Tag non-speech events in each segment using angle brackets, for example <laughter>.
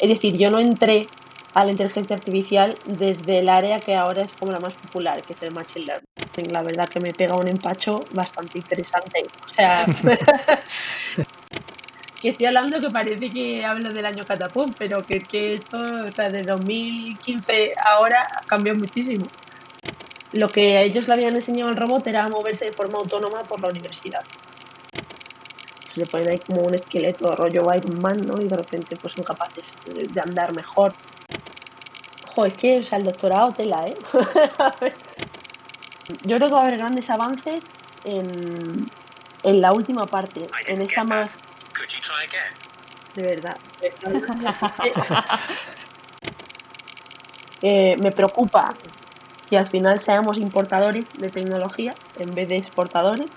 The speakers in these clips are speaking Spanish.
Es decir, yo no entré a la inteligencia artificial desde el área que ahora es como la más popular, que es el Machine Learning. La verdad que me pega un empacho bastante interesante. O sea, <laughs> que estoy hablando que parece que hablo del año catapum, pero que, que esto, o sea, de 2015 ahora cambió muchísimo. Lo que a ellos le habían enseñado al robot era moverse de forma autónoma por la universidad. Le ponen ahí como un esqueleto rollo Iron Man, ¿no? Y de repente pues son capaces de andar mejor. Ojo, es que o sea, el doctorado tela, ¿eh? <laughs> Yo creo que va a haber grandes avances en, en la última parte, en esta más... De verdad. <laughs> eh, me preocupa que al final seamos importadores de tecnología en vez de exportadores.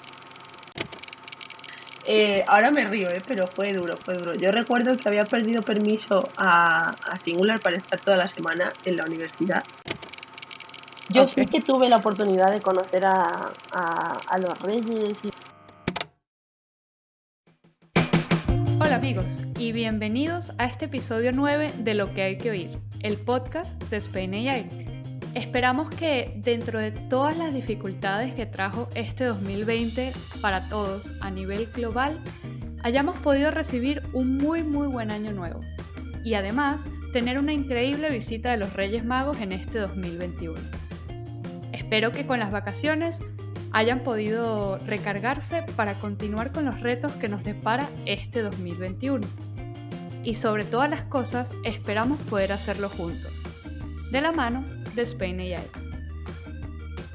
Eh, ahora me río, eh, pero fue duro, fue duro. Yo recuerdo que había perdido permiso a, a Singular para estar toda la semana en la universidad. Yo sí que tuve la oportunidad de conocer a, a, a los reyes y Hola amigos y bienvenidos a este episodio 9 de Lo que hay que oír, el podcast de Spain AI. Esperamos que dentro de todas las dificultades que trajo este 2020 para todos a nivel global, hayamos podido recibir un muy muy buen año nuevo y además tener una increíble visita de los Reyes Magos en este 2021. Espero que con las vacaciones hayan podido recargarse para continuar con los retos que nos depara este 2021. Y sobre todas las cosas, esperamos poder hacerlo juntos, de la mano de Spain AI.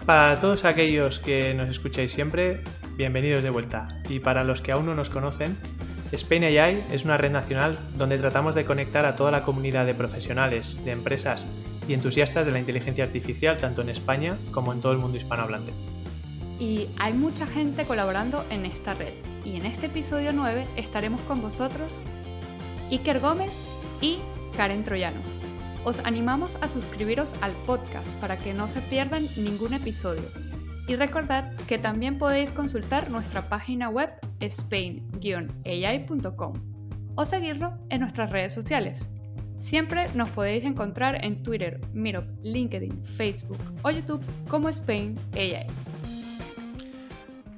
Para todos aquellos que nos escucháis siempre, bienvenidos de vuelta. Y para los que aún no nos conocen, Spain AI es una red nacional donde tratamos de conectar a toda la comunidad de profesionales, de empresas y entusiastas de la inteligencia artificial tanto en España como en todo el mundo hispanohablante. Y hay mucha gente colaborando en esta red. Y en este episodio 9 estaremos con vosotros Iker Gómez y Karen Troyano. Os animamos a suscribiros al podcast para que no se pierdan ningún episodio. Y recordad que también podéis consultar nuestra página web spain-ai.com o seguirlo en nuestras redes sociales. Siempre nos podéis encontrar en Twitter, Miro, LinkedIn, Facebook o YouTube como Spain AI.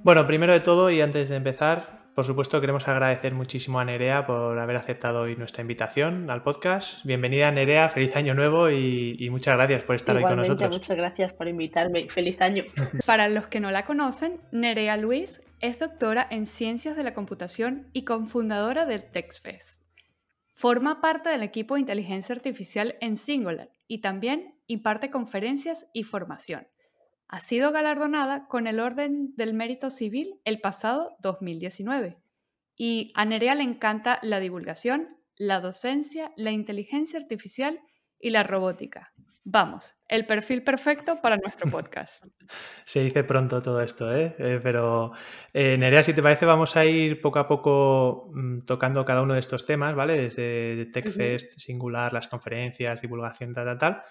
Bueno, primero de todo y antes de empezar, por supuesto queremos agradecer muchísimo a Nerea por haber aceptado hoy nuestra invitación al podcast. Bienvenida Nerea, feliz año nuevo y, y muchas gracias por estar Igualmente, hoy con nosotros. Muchas gracias por invitarme. Feliz año. <laughs> Para los que no la conocen, Nerea Luis es doctora en Ciencias de la Computación y cofundadora del TechFest. Forma parte del equipo de inteligencia artificial en Singular y también imparte conferencias y formación. Ha sido galardonada con el Orden del Mérito Civil el pasado 2019. Y a Nerea le encanta la divulgación, la docencia, la inteligencia artificial y la robótica. Vamos, el perfil perfecto para nuestro <laughs> podcast. Se dice pronto todo esto, ¿eh? Eh, pero eh, Nerea, si te parece, vamos a ir poco a poco mm, tocando cada uno de estos temas, ¿vale? Desde TechFest, uh -huh. Singular, las conferencias, divulgación, tal, tal, tal.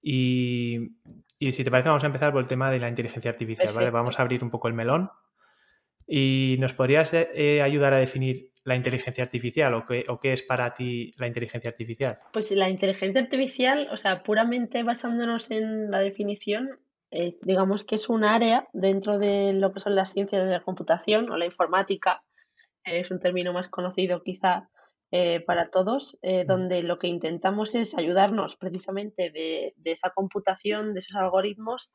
Y, y, si te parece, vamos a empezar por el tema de la inteligencia artificial, Perfecto. ¿vale? Vamos a abrir un poco el melón. ¿Y nos podrías eh, ayudar a definir la inteligencia artificial o qué, o qué es para ti la inteligencia artificial? Pues la inteligencia artificial, o sea, puramente basándonos en la definición, eh, digamos que es un área dentro de lo que son las ciencias de la computación o la informática, eh, es un término más conocido quizá eh, para todos, eh, donde lo que intentamos es ayudarnos precisamente de, de esa computación, de esos algoritmos,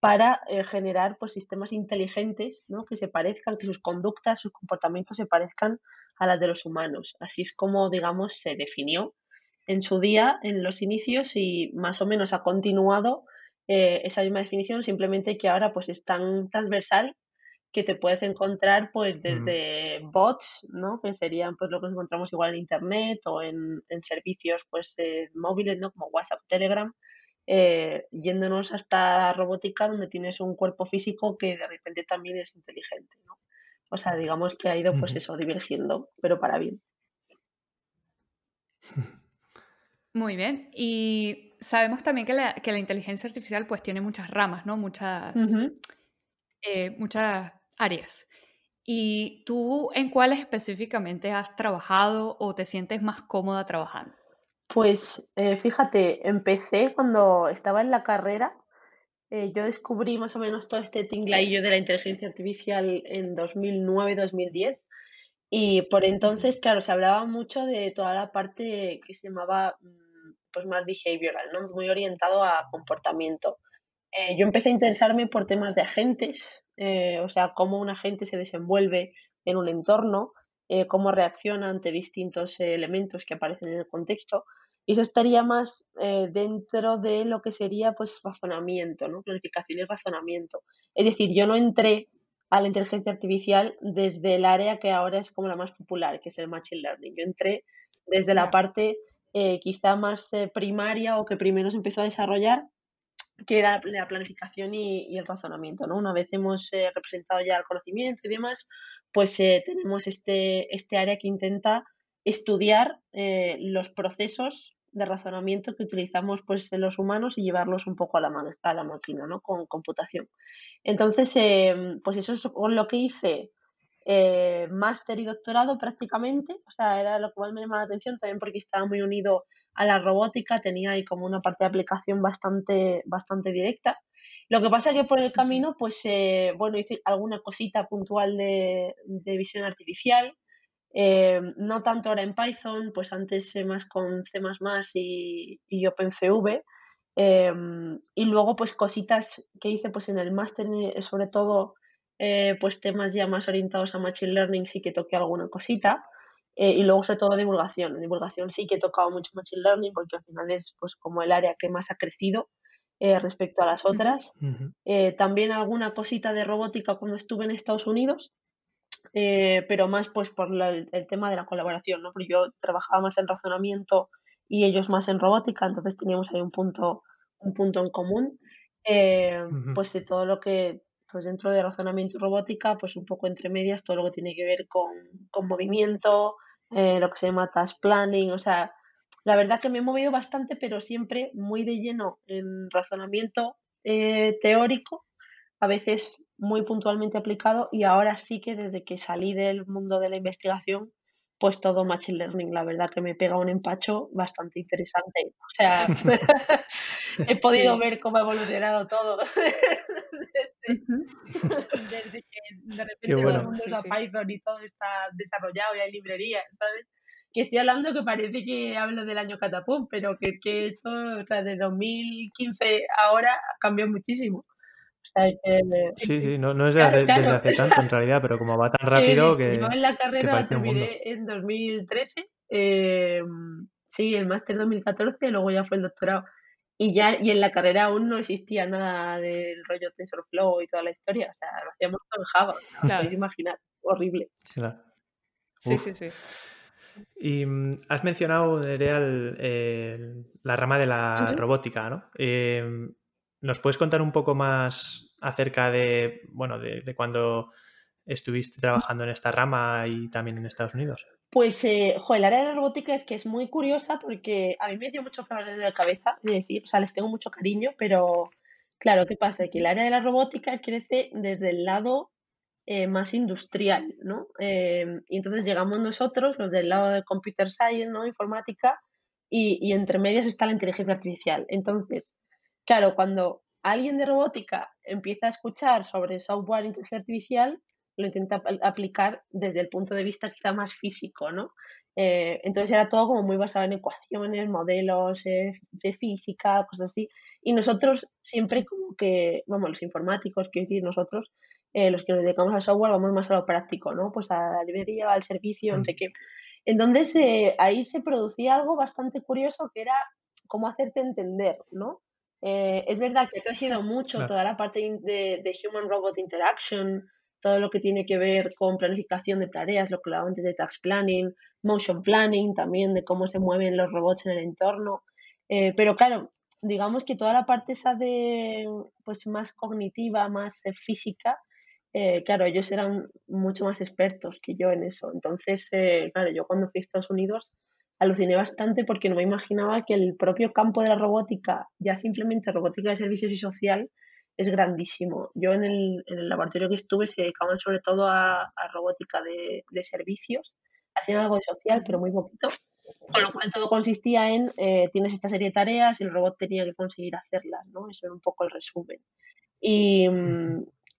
para eh, generar pues, sistemas inteligentes ¿no? que se parezcan, que sus conductas, sus comportamientos se parezcan a las de los humanos. Así es como, digamos, se definió en su día, en los inicios, y más o menos ha continuado esa misma definición, simplemente que ahora pues, es tan transversal que te puedes encontrar pues desde mm. bots, ¿no? Que serían pues lo que encontramos igual en internet o en, en servicios pues eh, móviles, ¿no? Como WhatsApp, Telegram, eh, yéndonos hasta robótica donde tienes un cuerpo físico que de repente también es inteligente, ¿no? O sea, digamos que ha ido pues eso, divergiendo, pero para bien. Muy bien. Y sabemos también que la, que la inteligencia artificial pues tiene muchas ramas, ¿no? Muchas, uh -huh. eh, muchas áreas. ¿Y tú en cuáles específicamente has trabajado o te sientes más cómoda trabajando? Pues eh, fíjate, empecé cuando estaba en la carrera. eh, yo descubrí más o menos todo este tinglaillo de la inteligencia artificial en 2009-2010 y por entonces, claro, se hablaba mucho de toda la parte que se llamaba mm, pues más behavioral, ¿no? Muy orientado a comportamiento. Eh, yo empecé a interesarme por temas de agentes, eh, o sea, cómo un agente se desenvuelve en un entorno, eh, cómo reacciona ante distintos eh, elementos que aparecen en el contexto. Y eso estaría más dentro de lo que sería pues razonamiento, ¿no? Planificación y razonamiento. Es decir, yo no entré a la inteligencia artificial desde el área que ahora es como la más popular, que es el machine learning. Yo entré desde la parte quizá más primaria o que primero se empezó a desarrollar, que era la planificación y, el razonamiento, ¿no? Una vez hemos eh, representado ya el conocimiento y demás, pues eh, tenemos este, este área que intenta estudiar eh, los procesos de razonamiento que utilizamos pues en los humanos y llevarlos un poco a la, a la máquina, ¿no? Con computación. Entonces, em, pues eso es lo que hice eh, máster y doctorado prácticamente, o sea, era lo que más me llamaba la atención, también porque estaba muy unido a la robótica, tenía ahí como una parte de aplicación bastante, bastante directa. Lo que pasa que por el camino, pues, eh, bueno, hice alguna cosita puntual de, de visión artificial, eh, no tanto ahora en Python, pues antes eh, más con C++ y, y OpenCV. em, y luego, pues cositas que hice pues en el máster, eh, sobre todo eh, pues temas ya más orientados a Machine Learning sí que toqué alguna cosita. eh, y luego sobre todo divulgación. En divulgación sí que he tocado mucho Machine Learning porque al final es pues como el área que más ha crecido eh, respecto a las otras. Eh, también alguna cosita de robótica cuando estuve en Estados Unidos, pero más pues por la- el, tema de la colaboración, ¿no? Porque yo trabajaba más en razonamiento y ellos más en robótica, entonces teníamos ahí un punto, un punto en común. Eh, Ujú. pues de todo lo que, pues dentro de razonamiento y robótica, pues un poco entre medias, todo lo que tiene que ver con, con movimiento, eh, lo que se llama task planning, o sea, la verdad que me he movido bastante, pero siempre muy de lleno en razonamiento eh, teórico a veces muy puntualmente aplicado y ahora sí que desde que salí del mundo de la investigación, pues todo machine learning, la verdad que me pega un empacho bastante interesante. O sea, <laughs> <laughs> he podido Sí. ver cómo ha evolucionado todo <laughs> <laughs> desde, que de repente todo el bueno. mundo sí, usa sí. Python y todo está desarrollado y hay librerías, ¿sabes? Que estoy hablando que parece que hablo del año catapum, pero que, que esto, o sea, de 2015 a ahora ha cambiado muchísimo. Que Sí, Sí, no, no es de claro, hace- desde claro. hace tanto en realidad, pero como va tan <laughs> Que rápido yo que, en la carrera terminé en 2013, em, sí, el máster 2014, luego ya fue el doctorado. Y ya y en la carrera aún no existía nada del rollo TensorFlow y toda la historia, o sea, lo hacíamos todo en Java, o sea, os podéis imaginar, horrible. Claro. Sí, sí, sí. Y mm, has mencionado, Nerea, el- el- la rama de la robótica, ¿no? Em, ¿nos puedes contar un poco más acerca de, bueno, de, de cuando estuviste trabajando en esta rama y también en Estados Unidos? Pues, eh, jo, el área de la robótica es que es muy curiosa porque a mí me dio muchos flores en la cabeza, es decir, o sea, les tengo mucho cariño, pero claro, ¿qué pasa? Que el área de la robótica crece desde el lado eh, más industrial, ¿no? Em, y entonces llegamos nosotros, los del lado de computer science, ¿no? Informática, y, y entre medias está la inteligencia artificial. Entonces, claro, cuando alguien de robótica empieza a escuchar sobre software e inteligencia artificial, lo intenta apl- aplicar desde el punto de vista quizá más físico, ¿no? Eh, entonces era todo como muy basado en ecuaciones, modelos eh, de física, cosas así. Y nosotros siempre como que, vamos, los informáticos, quiero decir, nosotros eh, los que nos dedicamos al software vamos más a lo práctico, ¿no? Pues a la librería, al servicio, no sé Mm, qué. Entonces, ahí se producía algo bastante curioso que era cómo hacerte entender, ¿no? Es verdad que ha crecido mucho Claro. toda la parte de, de Human Robot Interaction, todo lo que tiene que ver con planificación de tareas, lo que hablaba antes de task planning, motion planning, también de cómo se mueven los robots en el entorno. Eh, pero claro, digamos que toda la parte esa de pues más cognitiva, más eh, física, eh, claro, ellos eran mucho más expertos que yo en eso. Entonces, eh, claro, yo cuando fui a Estados Unidos aluciné bastante porque no me imaginaba que el propio campo de la robótica, ya simplemente robótica de servicios y social, es grandísimo. Yo en el, en el laboratorio que estuve se dedicaban sobre todo a, a robótica de, de servicios, hacían algo de social, pero muy poquito. Con lo cual todo consistía en, eh, tienes esta serie de tareas y el robot tenía que conseguir hacerlas, ¿no? Eso era un poco el resumen. Y,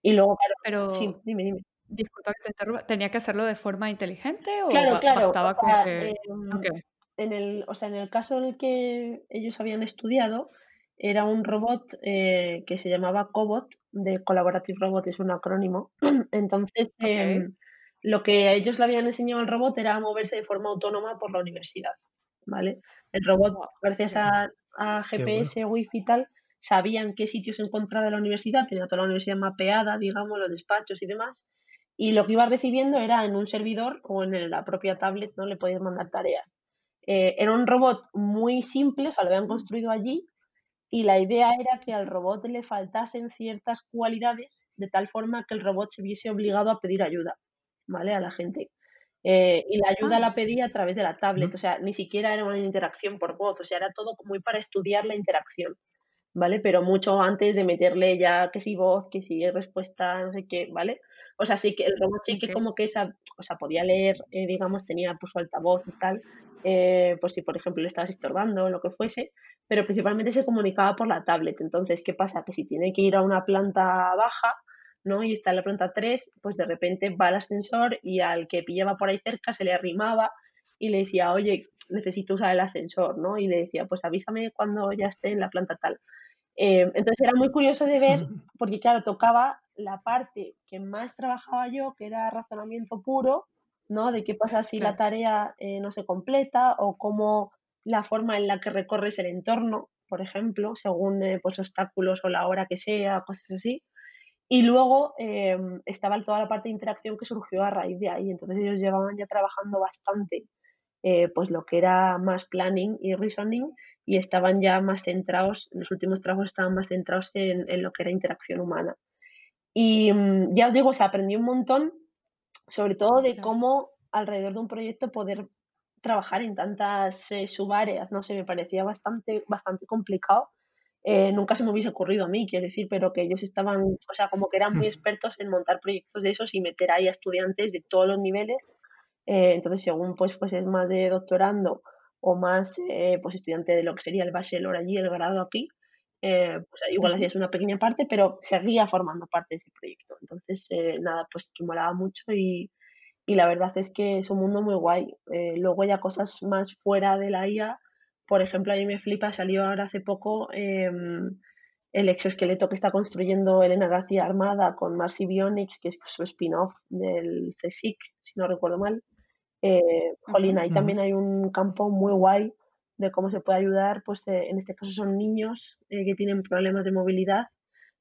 y luego, claro, Pero, sí, dime, dime. disculpa que te interrumpa, ¿tenía que hacerlo de forma inteligente o Claro, claro, o bastaba con sea, que... em, en el, o sea, en el caso en el que ellos habían estudiado, era un robot eh, que se llamaba Cobot, de Collaborative Robot, es un acrónimo. <clears throat> Entonces, em, lo que a ellos le habían enseñado al robot era moverse de forma autónoma por la universidad, ¿vale? El robot, gracias a, a Qué bueno. GPS, Wi-Fi y tal, sabían qué sitios se encontraba de la universidad, tenía toda la universidad mapeada, digamos, los despachos y demás, y lo que iba recibiendo era en un servidor o en la propia tablet, ¿no? Le podías mandar tareas. Eh, era un robot muy simple, o sea, lo habían construido allí y la idea era que al robot le faltasen ciertas cualidades de tal forma que el robot se viese obligado a pedir ayuda, ¿vale? A la gente. Eh, y la ayuda Ah, la pedía a través de la tablet, o sea, ni siquiera era una interacción por voz, o sea, era todo muy para estudiar la interacción, ¿vale? Pero mucho antes de meterle ya que si voz, que si respuesta, no sé qué, ¿vale? O sea, sí que el robot sí que como que esa, o sea, podía leer, eh, digamos, tenía pues su altavoz y tal, eh, pues si por ejemplo le estabas estorbando o lo que fuese, pero principalmente se comunicaba por la tablet. Entonces, ¿qué pasa? Que si tiene que ir a una planta baja, ¿no? Y está en la planta 3, pues de repente va al ascensor y al que pillaba por ahí cerca se le arrimaba y le decía, oye, necesito usar el ascensor, ¿no? Y le decía, pues avísame cuando ya esté en la planta tal. Eh, entonces era muy curioso de ver, <laughs> porque claro, tocaba la parte que más trabajaba yo, que era razonamiento puro, ¿no? De qué pasa si la tarea eh, no se completa o cómo la forma en la que recorres el entorno, por ejemplo, según eh, pues obstáculos o la hora que sea, cosas así. Y luego eh, estaba toda la parte de interacción que surgió a raíz de ahí. Entonces ellos llevaban ya trabajando bastante eh, pues lo que era más planning y reasoning y estaban ya más centrados, los últimos trabajos estaban más centrados en, en lo que era interacción humana. Y mm, ya os digo, se aprendió un montón, sobre todo de cómo alrededor de un proyecto poder trabajar en tantas eh, subáreas, no sé, me parecía bastante, bastante complicado. Eh, nunca se me hubiese ocurrido a mí, quiero decir, pero que ellos estaban, o sea, como que eran muy expertos en montar proyectos de esos y meter ahí a estudiantes de todos los niveles. Eh, entonces, según pues, pues es más de doctorando o más eh, pues estudiante de lo que sería el bachelor allí, el grado aquí, eh, pues igual Ujú. hacías una pequeña parte, pero seguía formando parte de ese proyecto. Entonces, eh, nada, pues que molaba mucho y, y la verdad es que es un mundo muy guay. Eh, luego ya cosas más fuera de la IA, por ejemplo, a mí me flipa, salió ahora hace poco em, el exoesqueleto que está construyendo Elena García Armada con Marcy Bionics, que es su spin-off del CSIC, si no recuerdo mal. Eh, jolín, ahí también hay un campo muy guay de cómo se puede ayudar, pues eh, en este caso son niños eh, que tienen problemas de movilidad,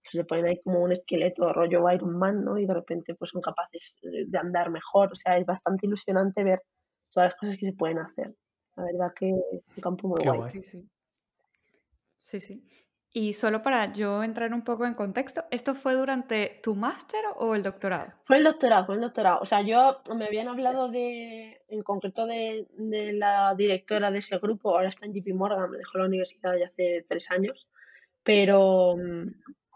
pues le ponen ahí como un esqueleto rollo Iron Man, ¿no? Y de repente pues son capaces eh, de andar mejor, o sea, es bastante ilusionante ver todas las cosas que se pueden hacer. La verdad que es un campo muy Qué guay. guay. Sí, sí. Sí, sí. Y solo para yo entrar un poco en contexto, ¿esto fue durante tu máster o el doctorado? Fue el doctorado, fue el doctorado. O sea, yo me habían hablado de, en concreto de, de la directora de ese grupo, ahora está en JP Morgan, me dejó la universidad ya hace tres años, pero, mm,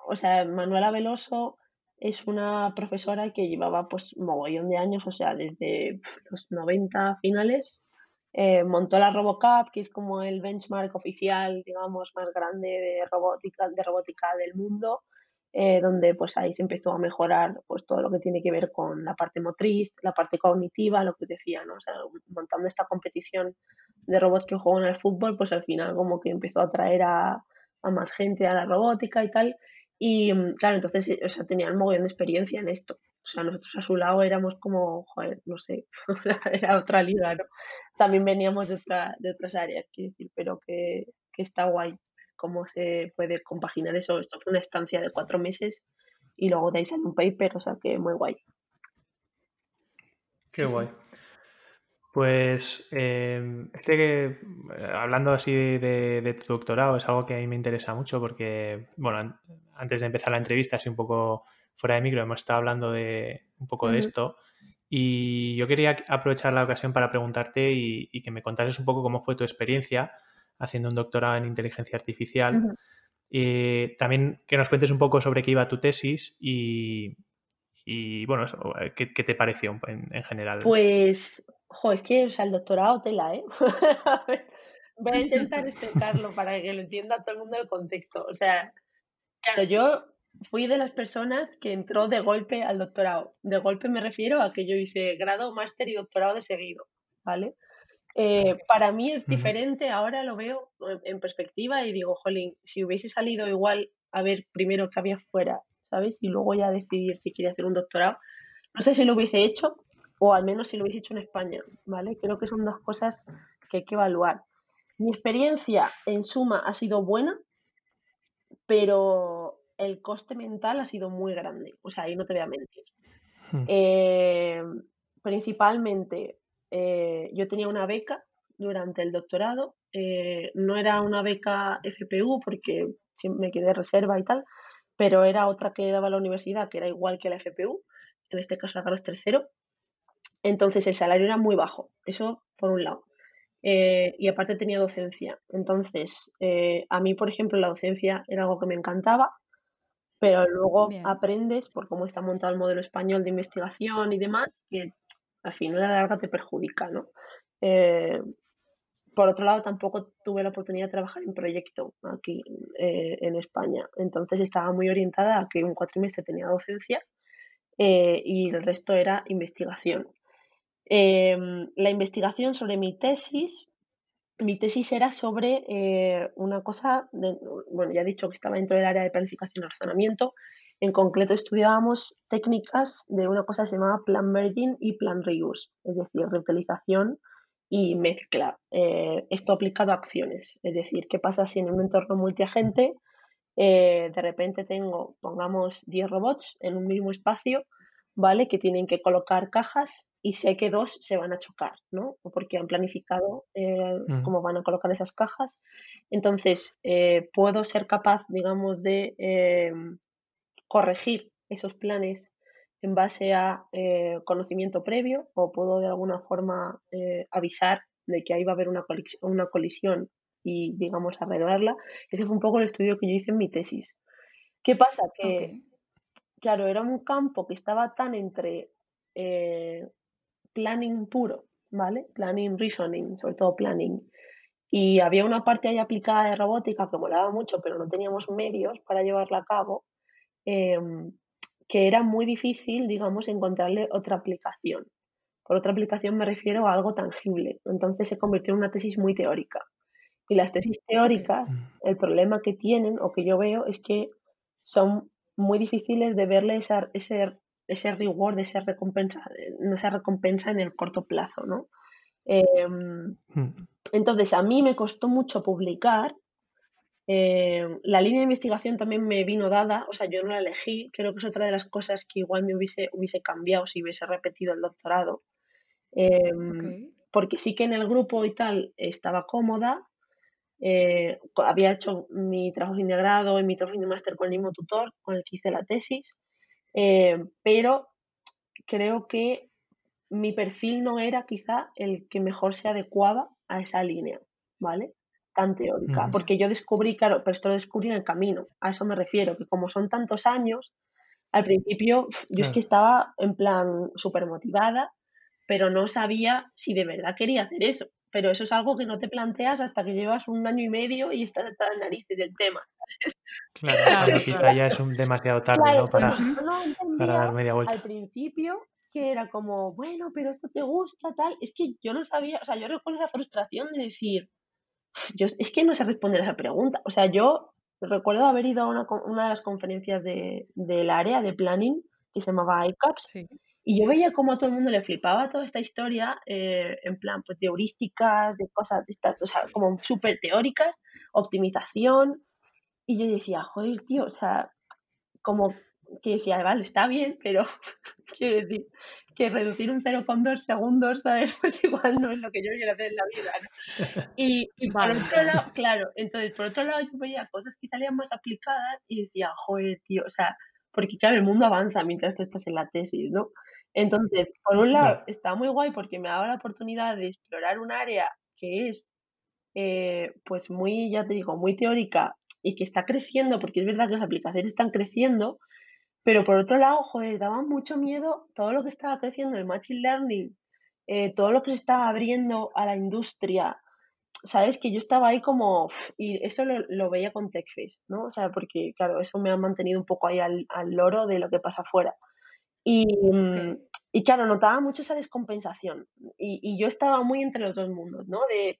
o sea, Manuela Veloso es una profesora que llevaba pues mogollón de años, o sea, desde los 90 finales, eh, montó la RoboCup, que es como el benchmark oficial, digamos, más grande de robótica, de robótica del mundo eh, donde pues ahí se empezó a mejorar pues todo lo que tiene que ver con la parte motriz, la parte cognitiva, lo que os decía, ¿no? O sea, montando esta competición de robots que juegan al fútbol, pues al final como que empezó a atraer a, a más gente a la robótica y tal. Y mm, claro, entonces, eh, o sea, tenían mogollón de experiencia en esto. O sea, nosotros a su lado éramos como, joder, no sé, <laughs> era otra liga, ¿no? También veníamos de, otra, de otras áreas, quiero decir, pero que, que está guay cómo se puede compaginar eso. Esto fue una estancia de cuatro meses y luego de ahí sale un paper, o sea que muy guay. Qué Sí, sí. Pues eh, este que, eh, hablando así de, de tu doctorado, es algo que a mí me interesa mucho porque, bueno, an- antes de empezar la entrevista, así un poco fuera de micro, hemos estado hablando de un poco de esto y yo quería aprovechar la ocasión para preguntarte y, y que me contases un poco cómo fue tu experiencia haciendo un doctorado en inteligencia artificial. Y también que nos cuentes un poco sobre qué iba tu tesis y, y, bueno, eso, ¿qué, qué te pareció en, en general? Pues Jo, es que, o sea, el doctorado tela, ¿eh? <laughs> Voy a intentar explicarlo para que lo entienda todo el mundo el contexto. O sea, claro, yo fui de las personas que entró de golpe al doctorado. De golpe me refiero a que yo hice grado, máster y doctorado de seguido, ¿vale? Eh, para mí es diferente, ahora lo veo en perspectiva y digo, jolín, si hubiese salido igual a ver primero qué había fuera, ¿sabes? Y luego ya decidir si quería hacer un doctorado, no sé si lo hubiese hecho o al menos si lo hubiese hecho en España, ¿vale? Creo que son dos cosas que hay que evaluar. Mi experiencia en suma ha sido buena, pero el coste mental ha sido muy grande, o sea, ahí no te voy a mentir. Hmm. Eh, principalmente eh, yo tenía una beca durante el doctorado, eh, no era una beca FPU porque me quedé reserva y tal, pero era otra que daba la universidad, que era igual que la FPU, en este caso la Carlos III. Entonces el salario era muy bajo, eso por un lado. Eh, y aparte tenía docencia. Entonces, a mí, por ejemplo, la docencia era algo que me encantaba, pero luego aprendes por cómo está montado el modelo español de investigación y demás, que al final a la larga te perjudica, ¿no? Eh, por otro lado, tampoco tuve la oportunidad de trabajar en proyecto aquí eh, en España. Entonces estaba muy orientada a que un cuatrimestre tenía docencia eh, y el resto era investigación. La investigación sobre mi tesis, mi tesis era sobre una cosa, bueno, ya he dicho que estaba dentro del área de planificación y razonamiento, en concreto estudiábamos técnicas de una cosa que se llamaba plan merging y plan reuse, es decir, reutilización y mezcla. Eh, esto aplicado a acciones, es decir, qué pasa si en un entorno multiagente eh, de repente tengo, pongamos, 10 robots en un mismo espacio, ¿vale? Que tienen que colocar cajas y sé que dos se van a chocar, ¿no? Porque han planificado eh, mm. cómo van a colocar esas cajas. Entonces, puedo ser capaz, digamos, de corregir esos planes en base a eh, conocimiento previo o puedo de alguna forma eh, avisar de que ahí va a haber una, una colisión y, digamos, arreglarla. Ese fue un poco el estudio que yo hice en mi tesis. ¿Qué pasa? Que, claro, era un campo que estaba tan entre eh, planning puro, ¿vale? Planning, reasoning, sobre todo planning. Y había una parte ahí aplicada de robótica que molaba mucho, pero no teníamos medios para llevarla a cabo. Em, que era muy difícil, digamos, encontrarle otra aplicación. Por otra aplicación me refiero a algo tangible. Entonces se convirtió en una tesis muy teórica. Y las tesis teóricas, mm. el problema que tienen o que yo veo es que son muy difíciles de verle esa, ese, ese reward, esa recompensa, esa recompensa en el corto plazo, ¿no? Mm. entonces, a mí me costó mucho publicar eh, la línea de investigación también me vino dada, o sea, yo no la elegí, creo que es otra de las cosas que igual me hubiese, hubiese cambiado si hubiese repetido el doctorado. Em, porque sí que en el grupo y tal estaba cómoda, eh, había hecho mi trabajo integrado y mi trabajo de máster con el mismo tutor con el que hice la tesis, eh, pero creo que mi perfil no era quizá el que mejor se adecuaba a esa línea, ¿vale? tan teórica, porque yo descubrí, claro, pero esto lo descubrí en el camino, a eso me refiero, que como son tantos años, al principio yo es que estaba en plan súper motivada, pero no sabía si de verdad quería hacer eso. Pero eso es algo que no te planteas hasta que llevas un año y medio y estás hasta las narices del tema. <laughs> Claro, quizá ya es un demasiado tarde ¿no? para, para dar media vuelta. Al principio que era como, bueno, pero esto te gusta, tal. Es que yo no sabía, o sea, yo recuerdo la frustración de decir, yo, es que no sé responder a esa pregunta. O sea, yo recuerdo haber ido a una, una de las conferencias de, del área de planning que se llamaba ICAPS y yo veía como a todo el mundo le flipaba toda esta historia eh, en plan pues, de heurísticas, de cosas de estas, o sea, como súper teóricas, optimización. Y yo decía, joder, tío, o sea, como que decía, vale, está bien, pero <laughs> quiero decir que reducir un 0,2 segundos, ¿sabes? <laughs> Pues igual no es lo que yo quiero hacer en la vida, ¿no? Y, por otro lado, claro, entonces por otro lado yo veía cosas que salían más aplicadas y decía, joder, tío, o sea, porque claro, el mundo avanza mientras tú estás en la tesis, ¿no? Entonces, por un lado, está muy guay porque me daba la oportunidad de explorar un área que es, eh, pues muy, ya te digo, muy teórica y que está creciendo, porque es verdad que las aplicaciones están creciendo, pero por otro lado, joder, daba mucho miedo todo lo que estaba creciendo el Machine Learning eh, todo lo que se estaba abriendo a la industria, sabes que yo estaba ahí como, y eso lo, veía con TechFace, ¿no? O sea, porque claro, eso me ha mantenido un poco ahí al, loro de lo que pasa afuera. Y, mm, y claro, notaba mucho esa descompensación. Y, y, yo estaba muy entre los dos mundos, ¿no? De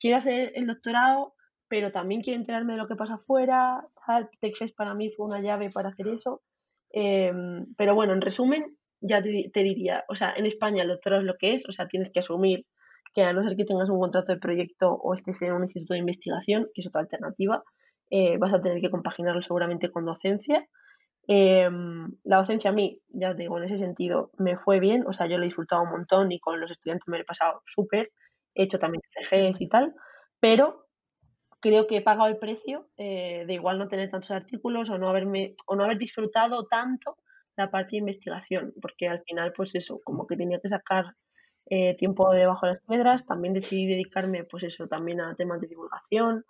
quiero hacer el doctorado, pero también quiero enterarme de lo que pasa afuera. TechFest para mí fue una llave para hacer eso. Em, pero bueno, en resumen, ya te, diría, o sea, en España el doctorado es lo que es, o sea, tienes que asumir que a no ser que tengas un contrato de proyecto o estés en un instituto de investigación, que es otra alternativa, eh, vas a tener que compaginarlo seguramente con docencia. Em, la docencia a mí, ya te digo, en ese sentido me fue bien, o sea, yo lo he disfrutado un montón y con los estudiantes me lo he pasado súper, he hecho también CGs y tal, pero creo que he pagado el precio eh, de igual no tener tantos artículos o no haberme o no haber disfrutado tanto la parte de investigación, porque al final, pues eso, como que tenía que sacar eh, tiempo debajo de las piedras, también decidí dedicarme, pues eso, también a temas de divulgación,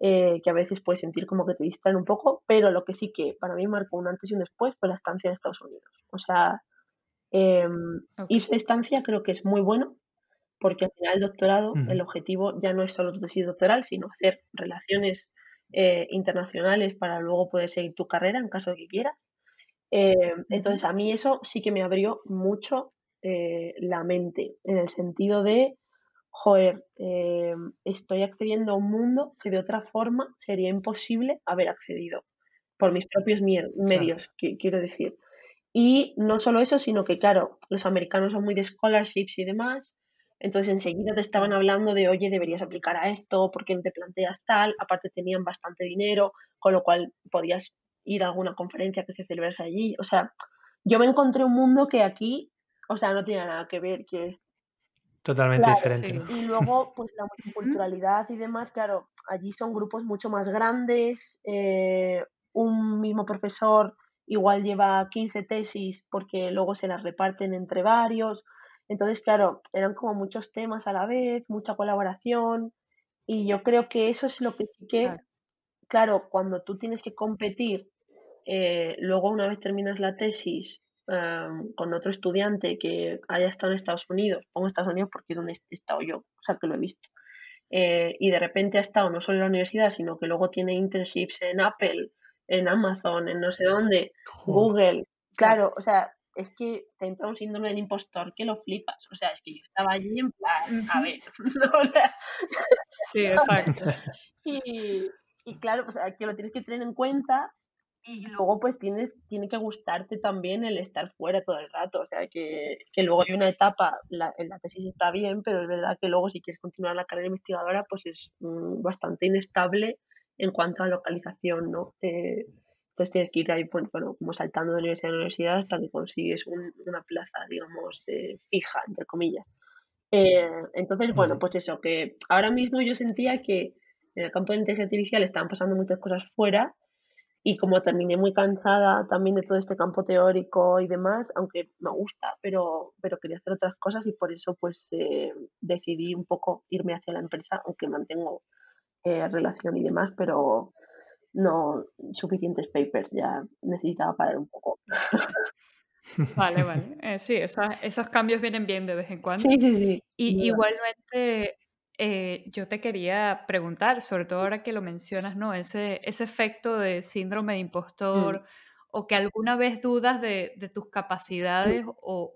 eh, que a veces puedes sentir como que te distraen un poco, pero lo que sí que para mí marcó un antes y un después fue la estancia en Estados Unidos. O sea, em, irse de estancia creo que es muy bueno, porque al final el doctorado, el objetivo ya no es solo tu tesis doctoral, sino hacer relaciones eh, internacionales para luego poder seguir tu carrera en caso de que quieras. Eh, entonces a mí eso sí que me abrió mucho eh, la mente, en el sentido de, joder, estoy accediendo a un mundo que de otra forma sería imposible haber accedido por mis propios medios, quiero decir. Y no solo eso, sino que, claro, los americanos son muy de scholarships y demás, entonces enseguida te estaban hablando de, oye, deberías aplicar a esto, ¿por qué no te planteas tal? Aparte tenían bastante dinero, con lo cual podías ir a alguna conferencia que se celebrase allí. O sea, yo me encontré un mundo que aquí, o sea, no tiene nada que ver. Que... Totalmente diferente. Y luego, pues la <laughs> multiculturalidad y demás, claro, allí son grupos mucho más grandes. Eh, un mismo profesor igual lleva 15 tesis porque luego se las reparten entre varios. Entonces, claro, eran como muchos temas a la vez, mucha colaboración y yo creo que eso es lo que sí que, claro, cuando tú tienes que competir, eh, luego una vez terminas la tesis con otro estudiante que haya estado en Estados Unidos, pongo Estados Unidos porque es donde he estado yo, o sea que lo he visto, eh, y de repente ha estado no solo en la universidad, sino que luego tiene internships en Apple, en Amazon, en no sé dónde, Google, claro, o sea, es que te entra un síndrome del impostor que lo flipas. O sea, es que yo estaba allí en plan, a ver, <laughs> Sí, exacto. <laughs> y, y, claro, pues que lo tienes que tener en cuenta y luego pues tienes, tiene que gustarte también el estar fuera todo el rato. O sea, que, que luego hay una etapa, la, en la tesis está bien, pero es verdad que luego si quieres continuar la carrera investigadora pues es mm, bastante inestable en cuanto a localización, ¿no? Eh, entonces tienes que ir ahí, pues, bueno, como saltando de universidad en universidad hasta que consigues una plaza, digamos, eh, fija, entre comillas. Eh, entonces, bueno, pues eso, que ahora mismo yo sentía que en el campo de inteligencia artificial estaban pasando muchas cosas fuera y como terminé muy cansada también de todo este campo teórico y demás, aunque me gusta, pero, pero quería hacer otras cosas y por eso pues eh, decidí un poco irme hacia la empresa, aunque mantengo relación y demás, pero no suficientes papers, ya necesitaba parar un poco. Vale, vale. Eh, sí, esos cambios vienen bien de vez en cuando. Sí, sí, sí. Y igualmente, eh, yo te quería preguntar, sobre todo ahora que lo mencionas, ¿no? Ese, ese efecto de síndrome de mm. impostor o que alguna vez dudas de, tus capacidades o,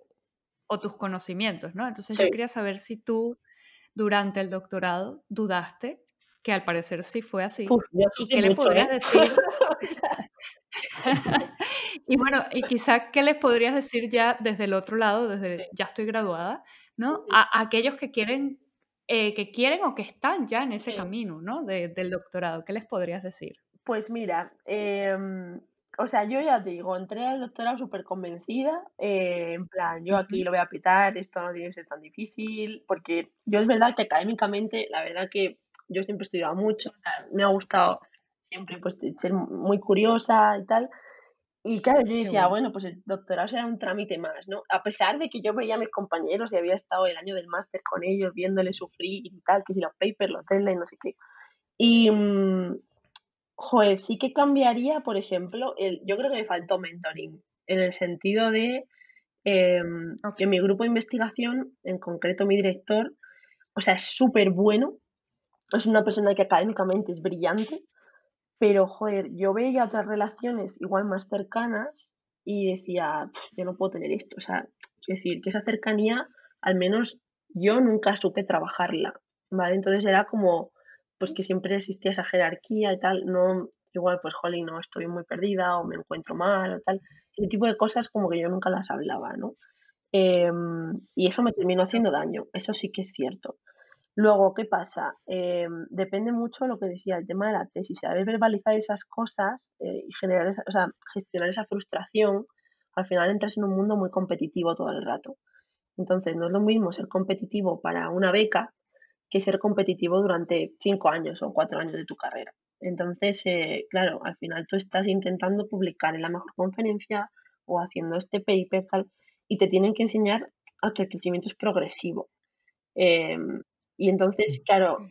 tus conocimientos, ¿no? Entonces yo quería saber si tú durante el doctorado dudaste que al parecer sí fue así. ¿Y qué le podrías ¿eh? decir? <laughs> <laughs> y bueno, y quizás qué les podrías decir ya desde el otro lado, desde ya estoy graduada, ¿no? A, aquellos que quieren, eh, que quieren o que están ya en ese camino, ¿no? del doctorado, ¿qué les podrías decir? Pues mira, em, o sea, yo ya te digo, entré al doctorado súper convencida, eh, en plan, yo aquí lo voy a aplicar, esto no tiene que ser tan difícil, porque yo es verdad que académicamente, la verdad que yo siempre he estudiado mucho, me ha gustado siempre pues, ser muy curiosa y tal. Y claro, yo decía, bueno. pues el doctorado será un trámite más, ¿no? A pesar de que yo veía a mis compañeros y había estado el año del máster con ellos, viéndoles sufrir y tal, que si los papers, los y no sé qué. Y, mm, joder, sí que cambiaría, por ejemplo, el, yo creo que me faltó mentoring, en el sentido de Em, que mi grupo de investigación, en concreto mi director, o sea, es súper bueno, es una persona que académicamente es brillante, pero joder, yo veía otras relaciones igual más cercanas y decía, yo no puedo tener esto, o sea, es decir, que esa cercanía, al menos yo nunca supe trabajarla, ¿vale? Entonces era como, pues que siempre existía esa jerarquía y tal, no, igual pues, jolín, no estoy muy perdida o me encuentro mal o tal, ese tipo de cosas como que yo nunca las hablaba, ¿no? Em, y eso me terminó haciendo daño, eso sí que es cierto. Luego, ¿qué pasa? Em, depende mucho lo que decía el tema de la tesis, saber verbalizar esas cosas eh, y generar esa, o sea, gestionar esa frustración, al final entras en un mundo muy competitivo todo el rato. Entonces, no es lo mismo ser competitivo para una beca que ser competitivo durante cinco años o cuatro años de tu carrera. Entonces, eh, claro, al final tú estás intentando publicar en la mejor conferencia o haciendo este paper y te tienen que enseñar a que el crecimiento es progresivo. Em, y entonces, claro,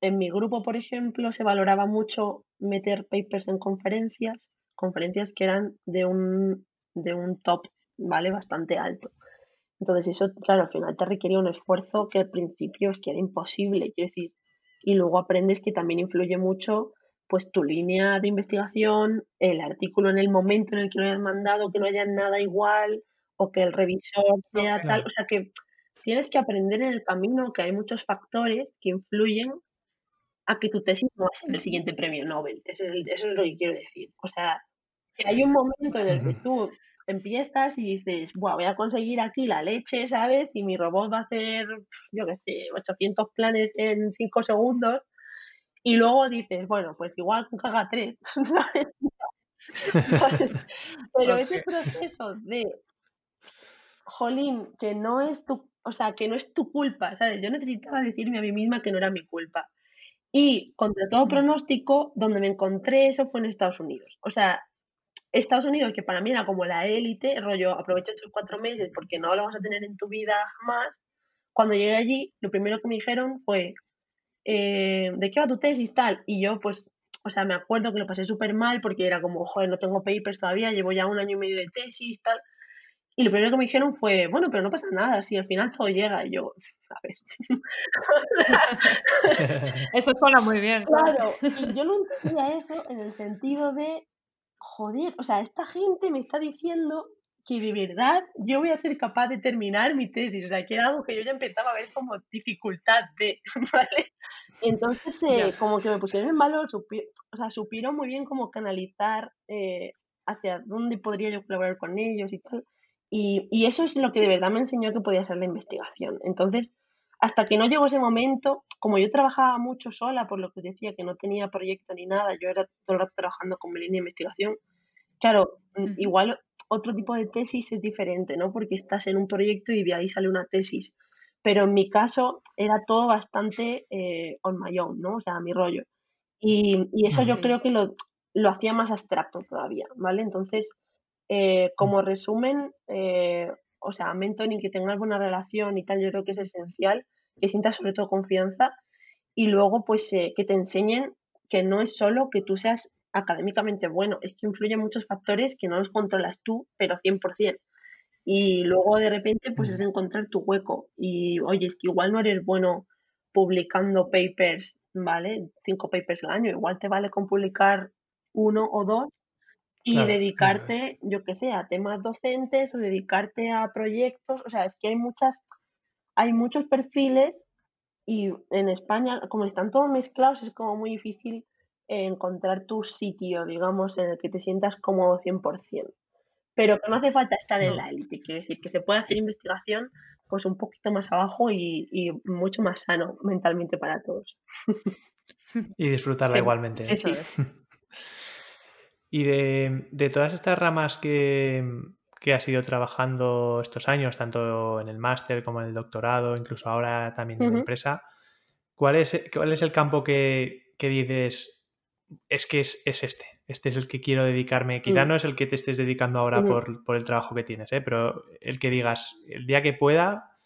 en mi grupo, por ejemplo, se valoraba mucho meter papers en conferencias, conferencias que eran de un, de un top, ¿vale? Bastante alto. Entonces eso, claro, al final te requería un esfuerzo que al principio es que era imposible, quiero decir, y luego aprendes que también influye mucho pues tu línea de investigación, el artículo en el momento en el que lo hayas mandado, que no haya nada igual, o que el revisor sea tal, o sea que tienes que aprender en el camino que hay muchos factores que influyen a que tu tesis no va a ser el siguiente premio Nobel. Eso es, eso es lo que quiero decir. O sea, que hay un momento en el que tú empiezas y dices, voy a conseguir aquí la leche, ¿sabes? Y mi robot va a hacer, yo qué sé, 800 planes en 5 segundos. Y luego dices, bueno, pues igual haga 3, <laughs> ¿sabes? Pero <laughs> ese proceso de, jolín, que no es tu, o sea, que no es tu culpa, ¿sabes? Yo necesitaba decirme a mí misma que no era mi culpa. Y contra todo pronóstico, donde me encontré eso fue en Estados Unidos. O sea, Estados Unidos, que para mí era como la élite, rollo, aprovecha estos cuatro meses porque no lo vas a tener en tu vida jamás. Cuando llegué allí, lo primero que me dijeron fue, eh, ¿de qué va tu tesis tal? Y yo, pues, o sea, me acuerdo que lo pasé súper mal porque era como, joder, no tengo papers todavía, llevo ya un año y medio de tesis, tal. Y lo primero que me dijeron fue, bueno, pero no pasa nada, si al final todo llega. Y yo, a ver. <laughs> eso suena muy bien. Claro, y yo no entendía eso en el sentido de, joder, o sea, esta gente me está diciendo que de verdad yo voy a ser capaz de terminar mi tesis, o sea, que era algo que yo ya empezaba a ver como dificultad de, <laughs> ¿vale? Entonces, eh, como que me pusieron en valor, o sea, supieron muy bien cómo canalizar eh, hacia dónde podría yo colaborar con ellos y tal. Y, y, eso es lo que de verdad me enseñó que podía ser la investigación. Entonces, hasta que no llegó ese momento, como yo trabajaba mucho sola, por lo que decía que no tenía proyecto ni nada, yo era todo el rato trabajando con mi línea de investigación, claro, mm, igual otro tipo de tesis es diferente, ¿no? Porque estás en un proyecto y de ahí sale una tesis. Pero en mi caso era todo bastante eh, on my own, ¿no? O sea, mi rollo. Y, y eso yo creo que lo, lo, hacía más abstracto todavía, ¿vale? Entonces, eh, como resumen, eh, o sea, mentoring, que tengas buena relación y tal, yo creo que es esencial, que sientas sobre todo confianza y luego pues eh, que te enseñen que no es solo que tú seas académicamente bueno, es que influyen muchos factores que no los controlas tú, pero 100%. Y luego de repente pues es encontrar tu hueco y oye, es que igual no eres bueno publicando papers, ¿vale? Cinco papers al año, igual te vale con publicar uno o dos y dedicarte, yo qué sé, a temas docentes o dedicarte a proyectos. O sea, es que hay muchas, hay muchos perfiles y en España, como están todos mezclados, es como muy difícil encontrar tu sitio, digamos, en el que te sientas cómodo 100%. Pero que no hace falta estar en la élite, quiero decir, que se puede hacer investigación pues un poquito más abajo y, y mucho más sano mentalmente para todos. Y disfrutarla <laughs> igualmente. Eso es. <laughs> Y de, todas estas ramas que, has ido trabajando estos años, tanto en el máster como en el doctorado, incluso ahora también en la empresa, ¿cuál es, cuál es el campo que, dices, es que es, este, este es el que quiero dedicarme? Quizá mm. no es el que te estés dedicando ahora por, por, el trabajo que tienes, ¿eh? pero el que digas, el día que pueda,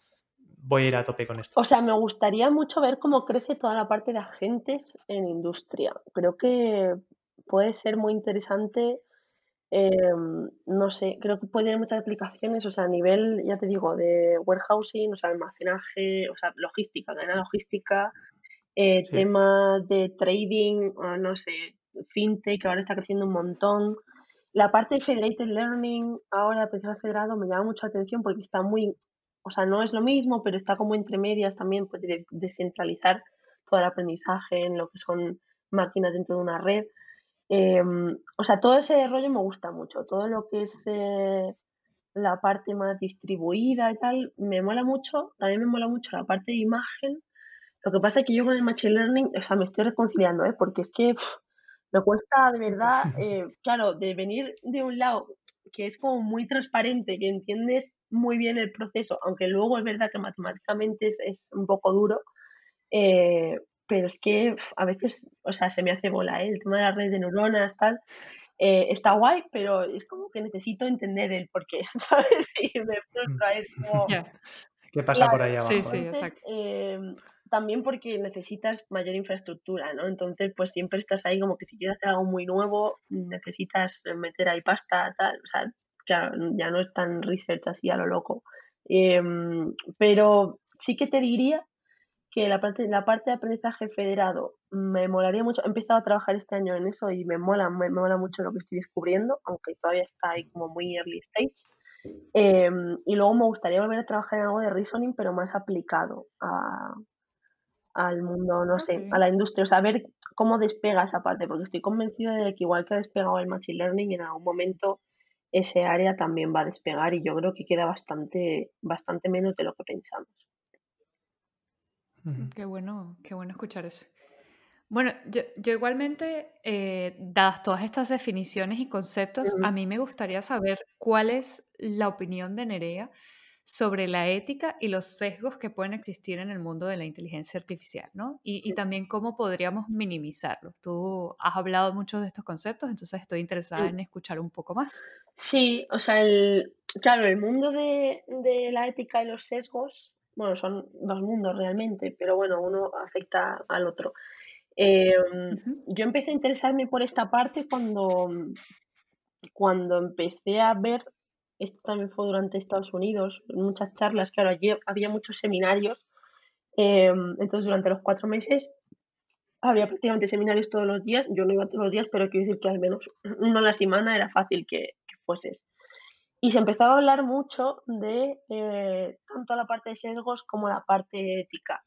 voy a ir a tope con esto. O sea, me gustaría mucho ver cómo crece toda la parte de agentes en industria. Creo que puede ser muy interesante Em, no sé, creo que puede tener muchas aplicaciones, o sea, a nivel, ya te digo, de warehousing, o sea, almacenaje, o sea, logística, cadena logística, eh, temas de trading, o no sé, fintech, que ahora está creciendo un montón. La parte de Federated Learning, ahora aprendizaje federado, me llama mucho la atención porque está muy, o sea, no es lo mismo, pero está como entre medias también, pues de descentralizar todo el aprendizaje en lo que son máquinas dentro de una red. Em, o sea, todo ese rollo me gusta mucho, todo lo que es eh, la parte más distribuida y tal, me mola mucho, también me mola mucho la parte de imagen. Lo que pasa es que yo con el Machine Learning, o sea, me estoy reconciliando, ¿eh? porque es que me cuesta de verdad, <laughs> eh, claro, de venir de un lado que es como muy transparente, que entiendes muy bien el proceso, aunque luego es verdad que matemáticamente es, un poco duro, eh, pero es que a veces, o sea, se me hace bola, ¿eh? el tema de las redes de neuronas, tal, eh, está guay, pero es como que necesito entender el por qué, <laughs> ¿sabes? Y me frustra, es como... <laughs> ¿Qué pasa por ahí abajo? Sí, sí, exacto. Em, también porque necesitas mayor infraestructura, ¿no? Entonces, pues siempre estás ahí como que si quieres hacer algo muy nuevo, necesitas meter ahí pasta, tal, o sea, claro, ya no es tan research así a lo loco. Em, pero sí que te diría que la parte, la parte de aprendizaje federado me molaría mucho. He empezado a trabajar este año en eso y me mola, me, mola mucho lo que estoy descubriendo, aunque todavía está ahí como muy early stage. Em, y luego me gustaría volver a trabajar en algo de reasoning, pero más aplicado al mundo, no sé, a la industria. O sea, ver cómo despega esa parte, porque estoy convencida de que igual que ha despegado el Machine Learning, en algún momento ese área también va a despegar y yo creo que queda bastante, bastante menos de lo que pensamos. Qué bueno, qué bueno escuchar eso. Bueno, yo, igualmente, eh, dadas todas estas definiciones y conceptos, a mí me gustaría saber cuál es la opinión de Nerea sobre la ética y los sesgos que pueden existir en el mundo de la inteligencia artificial, ¿no? Y, también cómo podríamos minimizarlos. Tú has hablado mucho de estos conceptos, entonces estoy interesada en escuchar un poco más. Sí, o sea, el, claro, el mundo de, de la ética y los sesgos bueno, son dos mundos realmente, pero bueno, uno afecta al otro. Em, yo empecé a interesarme por esta parte cuando, cuando empecé a ver, esto también fue durante Estados Unidos, muchas charlas, claro, allí había muchos seminarios, em, entonces durante los cuatro meses había prácticamente seminarios todos los días, yo no iba todos los días, pero quiero decir que al menos uno a la semana era fácil que, que fueses. Y se empezaba a hablar mucho de eh, tanto la parte de sesgos como la parte ética.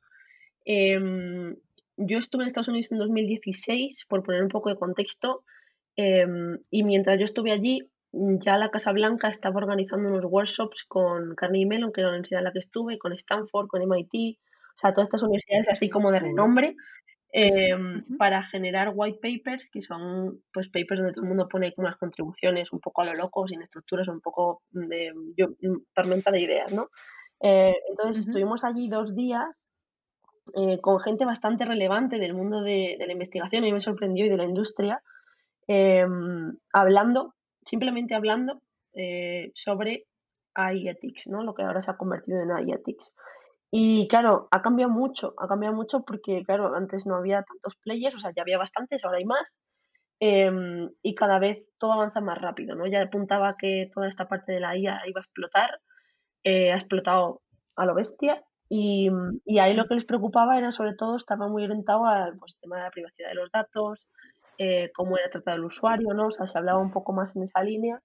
Em, yo estuve en Estados Unidos en 2016, por poner un poco de contexto, em, y mientras yo estuve allí, ya la Casa Blanca estaba organizando unos workshops con Carnegie Mellon, que era la universidad en la que estuve, con Stanford, con MIT, o sea, todas estas universidades así como de renombre, Em, para generar white papers, que son pues papers donde todo el mundo pone las contribuciones un poco a lo loco, sin estructuras, un poco de mm, tormenta de ideas, ¿no? Eh, entonces estuvimos allí dos días eh, con gente bastante relevante del mundo de, la investigación y me sorprendió y de la industria, em, hablando, simplemente hablando eh, sobre AI ethics, ¿no? Lo que ahora se ha convertido en AI ethics. Y claro, ha cambiado mucho, ha cambiado mucho porque, claro, antes no había tantos players, o sea, ya había bastantes, ahora hay más. Em, y cada vez todo avanza más rápido, ¿no? Ya apuntaba que toda esta parte de la IA iba a explotar, eh, ha explotado a lo bestia. Y, y, ahí lo que les preocupaba era sobre todo, estaba muy orientado al pues, tema de la privacidad de los datos, eh, cómo era tratado el usuario, ¿no? O sea, se hablaba un poco más en esa línea.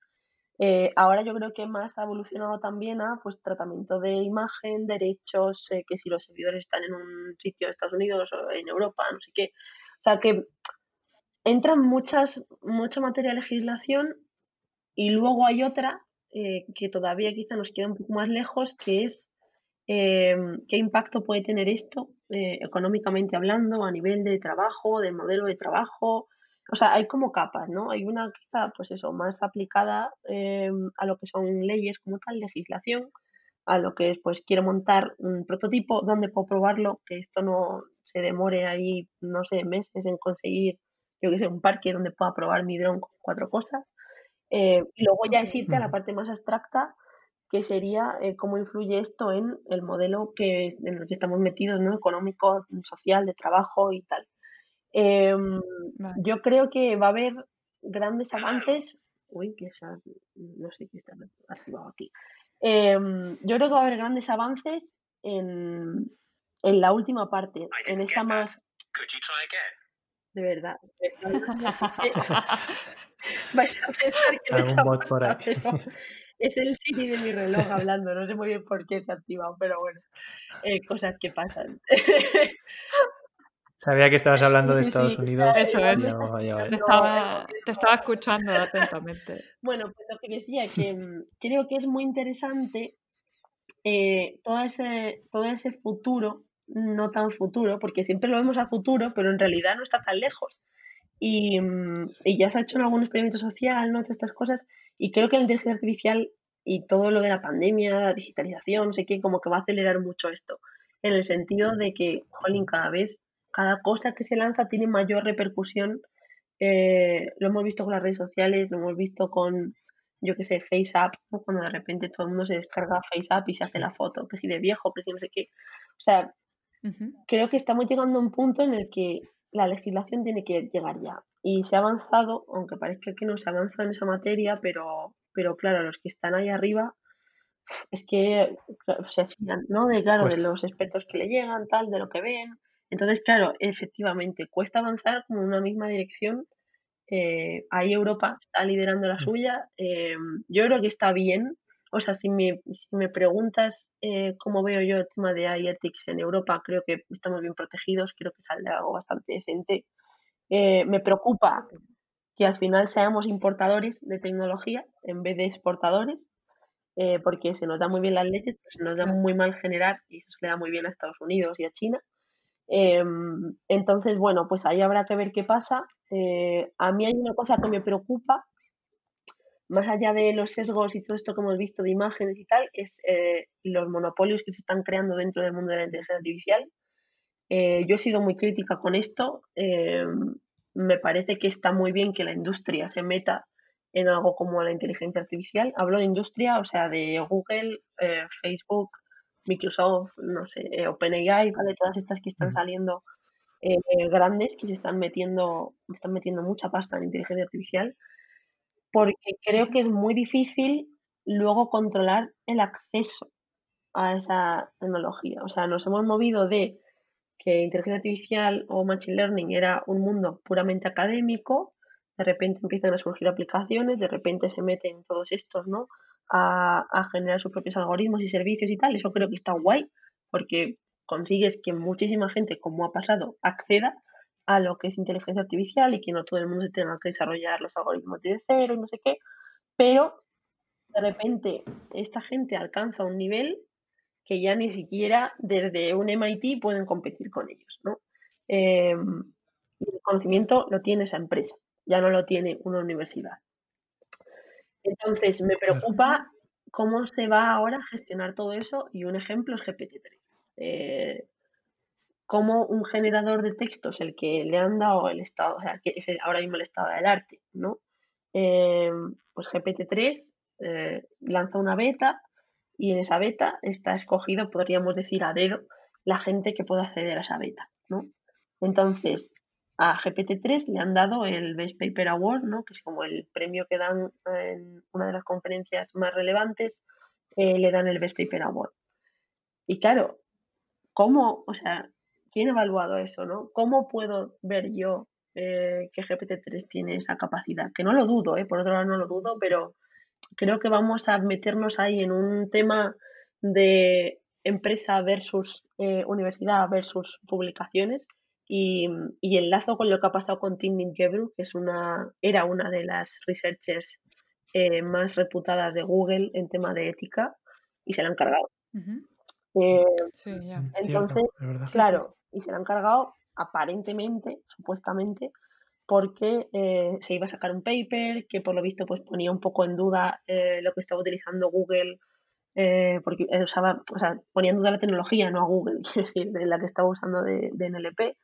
Eh, ahora yo creo que más ha evolucionado también a pues tratamiento de imagen, derechos, eh, que si los servidores están en un sitio de Estados Unidos o en Europa, no sé qué. O sea que entran muchas, mucha materia de legislación y luego hay otra eh, que todavía quizá nos queda un poco más lejos, que es qué impacto puede tener esto económicamente hablando, a nivel de trabajo, de modelo de trabajo, o sea, hay como capas, ¿no? Hay una quizá, pues eso, más aplicada em, a lo que son leyes como tal, legislación, a lo que es, pues quiero montar un prototipo, donde puedo probarlo? Que esto no se demore ahí, no sé, meses en conseguir, yo que sé, un parque donde pueda probar mi dron con cuatro cosas. Eh, y luego ya es irte a la parte más abstracta, que sería eh, cómo influye esto en el modelo que, en el que estamos metidos, ¿no? Económico, social, de trabajo y tal. Em, yo creo que va a haber grandes avances Uy, que no sé qué está activado aquí. Em, yo creo que va a haber grandes avances en, en la última parte, en esta más... De verdad. <laughs> <laughs> Vais a pensar que es el Siri de mi reloj hablando. No sé muy bien por qué se ha activado, pero bueno, eh, cosas que pasan. <laughs> Sabía que estabas hablando de Estados Unidos. Eso es. te, estaba, te, estaba, escuchando atentamente. <laughs> Bueno, pues lo que decía, que mm, creo que es muy interesante eh, todo, ese, todo ese futuro, no tan futuro, porque siempre lo vemos a futuro, pero en realidad no está tan lejos. Y, mm, y ya se ha hecho en algún experimento social, ¿no? Todas estas cosas. Y creo que la inteligencia artificial y todo lo de la pandemia, la digitalización, no sé qué, como que va a acelerar mucho esto. En el sentido de que, jolín, cada vez cada cosa que se lanza tiene mayor repercusión. Eh, lo hemos visto con las redes sociales, lo hemos visto con, yo qué sé, FaceApp, cuando de repente todo el mundo se descarga FaceApp y se hace la foto, que si de viejo, que si no sé qué. O sea, creo que estamos llegando a un punto en el que la legislación tiene que llegar ya. Y se ha avanzado, aunque parezca que no se ha avanzado en esa materia, pero, pero claro, los que están ahí arriba es que se fían, ¿no? De claro, de los expertos que le llegan, tal, de lo que ven. Entonces, claro, efectivamente, cuesta avanzar como en una misma dirección. Eh, ahí Europa está liderando la mm. suya. Eh, yo creo que está bien. O sea, si me, si me preguntas eh, cómo veo yo el tema de iEthics en Europa, creo que estamos bien protegidos, creo que sale algo bastante decente. me preocupa que al final seamos importadores de tecnología en vez de exportadores, porque se nos da muy bien las leyes, pero se nos da muy mal generar y eso se le da muy bien a Estados Unidos y a China. Em, entonces, bueno, pues ahí habrá que ver qué pasa. Eh, a mí hay una cosa que me preocupa, más allá de los sesgos y todo esto que hemos visto de imágenes y tal, es eh, los monopolios que se están creando dentro del mundo de la inteligencia artificial. Eh, yo he sido muy crítica con esto. Em, me parece que está muy bien que la industria se meta en algo como la inteligencia artificial. Hablo de industria, o sea, de Google, Facebook, Microsoft, no sé, eh, OpenAI, ¿vale? Todas estas que están saliendo eh, grandes, que se están metiendo, están metiendo mucha pasta en inteligencia artificial, porque creo que es muy difícil luego controlar el acceso a esa tecnología. O sea, nos hemos movido de que inteligencia artificial o machine learning era un mundo puramente académico, de repente empiezan a surgir aplicaciones, de repente se meten todos estos, ¿no? A, generar sus propios algoritmos y servicios y tal. Eso creo que está guay porque consigues que muchísima gente, como ha pasado, acceda a lo que es inteligencia artificial y que no todo el mundo se tenga que desarrollar los algoritmos de cero y no sé qué. Pero de repente esta gente alcanza un nivel que ya ni siquiera desde un MIT pueden competir con ellos, ¿no? Em, y el conocimiento lo tiene esa empresa, ya no lo tiene una universidad. Entonces, me preocupa cómo se va ahora a gestionar todo eso y un ejemplo es GPT-3. Eh, cómo un generador de textos, el que le han dado el estado, o sea, que es ahora mismo el estado del arte, ¿no? Eh, pues GPT-3 eh, lanza una beta y en esa beta está escogido, podríamos decir a dedo, la gente que puede acceder a esa beta, ¿no? Entonces, a GPT-3 le han dado el Best Paper Award, ¿no? que es como el premio que dan en una de las conferencias más relevantes, eh, le dan el Best Paper Award. Y claro, ¿cómo, o sea, quién ha evaluado eso, no? ¿Cómo puedo ver yo eh, que GPT-3 tiene esa capacidad? Que no lo dudo, ¿eh? por otro lado no lo dudo, pero creo que vamos a meternos ahí en un tema de empresa versus eh, universidad versus publicaciones y, y, enlazo con lo que ha pasado con Tim Gebru, que es una, era una de las researchers eh, más reputadas de Google en tema de ética y se la han cargado. Eh, entonces, claro, y se la han cargado aparentemente, supuestamente, porque eh, se iba a sacar un paper que por lo visto pues ponía un poco en duda lo que estaba utilizando Google, porque usaba, o sea, ponía en duda la tecnología, no a Google, <laughs> es decir, de la que estaba usando de, de NLP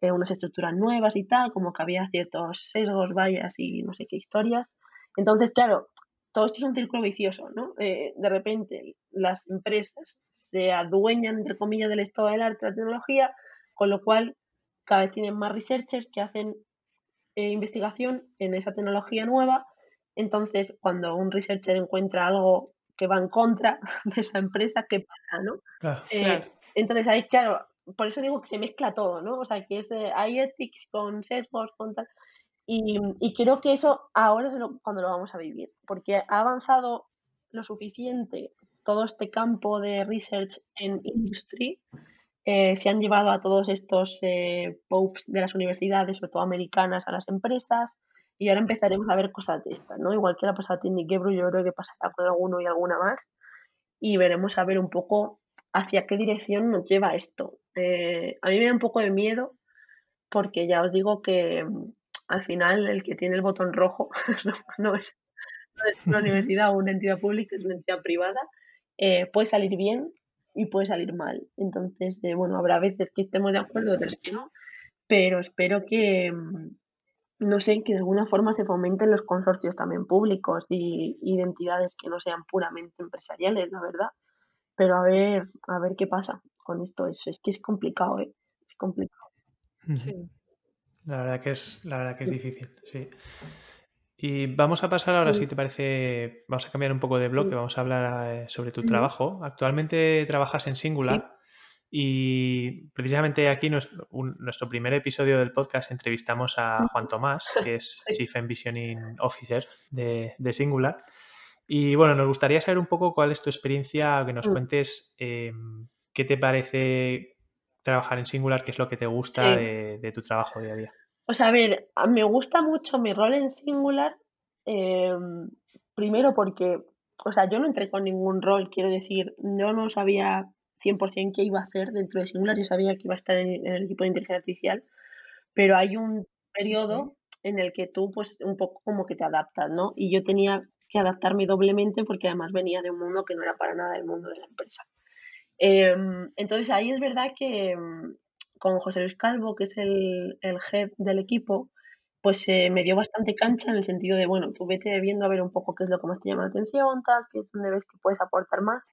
eh, unas estructuras nuevas y tal, como que había ciertos sesgos, vallas y no sé qué historias. Entonces, claro, todo esto es un círculo vicioso, ¿no? Eh, de repente las empresas se adueñan, entre comillas, del estado del arte, de la tecnología, con lo cual cada vez tienen más researchers que hacen eh, investigación en esa tecnología nueva Entonces, cuando un researcher encuentra algo que va en contra <laughs> de esa empresa, ¿qué pasa, no? Eh, entonces ahí, claro, por eso digo que se mezcla todo, ¿no? O sea, que es hay ethics con sesgos, con tal. Y, y creo que eso ahora es cuando lo vamos a vivir, porque ha avanzado lo suficiente todo este campo de research en industry. Eh, se han llevado a todos estos eh, de las universidades, sobre todo americanas, a las empresas, y ahora empezaremos a ver cosas de estas, ¿no? Igual que la pasada Nick Gebru, yo creo que pasará con alguno y alguna más, y veremos a ver un poco hacia qué dirección nos lleva esto. Eh, a mí me da un poco de miedo porque ya os digo que mm, al final el que tiene el botón rojo <laughs> no, es, una <laughs> universidad o una entidad pública, es una entidad privada. Eh, puede salir bien y puede salir mal. Entonces, eh, bueno, habrá veces que estemos de acuerdo, otras que no, pero espero que, mm, no sé, que de alguna forma se fomenten los consorcios también públicos y, y de entidades que no sean puramente empresariales, la verdad pero a ver, a ver qué pasa con esto. Es, es que es complicado, ¿eh? Es complicado. Sí. La verdad que es, la verdad que es difícil, sí. Y vamos a pasar ahora, si te parece, vamos a cambiar un poco de bloque, vamos a hablar eh, sobre tu trabajo. Actualmente trabajas en Singular y precisamente aquí nuestro, nuestro, primer episodio del podcast entrevistamos a Juan Tomás, que es <laughs> Chief Envisioning Officer de, de Singular. Y bueno, nos gustaría saber un poco cuál es tu experiencia, que nos mm. cuentes em, qué te parece trabajar en Singular, qué es lo que te gusta de, tu trabajo día a día. O sea, a ver, me gusta mucho mi rol en Singular, em, primero porque, o sea, yo no entré con ningún rol, quiero decir, yo no sabía 100% qué iba a hacer dentro de Singular, yo sabía que iba a estar en, el equipo de inteligencia artificial, pero hay un periodo en el que tú pues un poco como que te adaptas, ¿no? Y yo tenía que adaptarme doblemente porque además venía de un mundo que no era para nada el mundo de la empresa. Em, entonces ahí es verdad que em, con José Luis Calvo, que es el, el head del equipo, pues eh, me dio bastante cancha en el sentido de, bueno, tú vete viendo a ver un poco qué es lo que más te llama la atención, tal, qué es donde ves que puedes aportar más.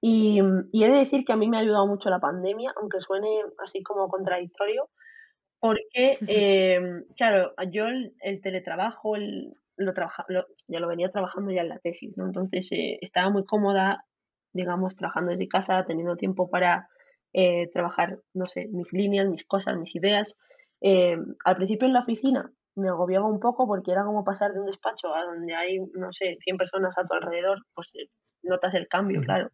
Y, y, he de decir que a mí me ha ayudado mucho la pandemia, aunque suene así como contradictorio, porque, em, claro, yo el, el teletrabajo, el, lo, trabaja, ya lo venía trabajando ya en la tesis, ¿no? Entonces eh, estaba muy cómoda, digamos, trabajando desde casa, teniendo tiempo para eh, trabajar, no sé, mis líneas, mis cosas, mis ideas. Eh, al principio en la oficina me agobiaba un poco porque era como pasar de un despacho a donde hay, no sé, 100 personas a tu alrededor, pues notas el cambio, claro.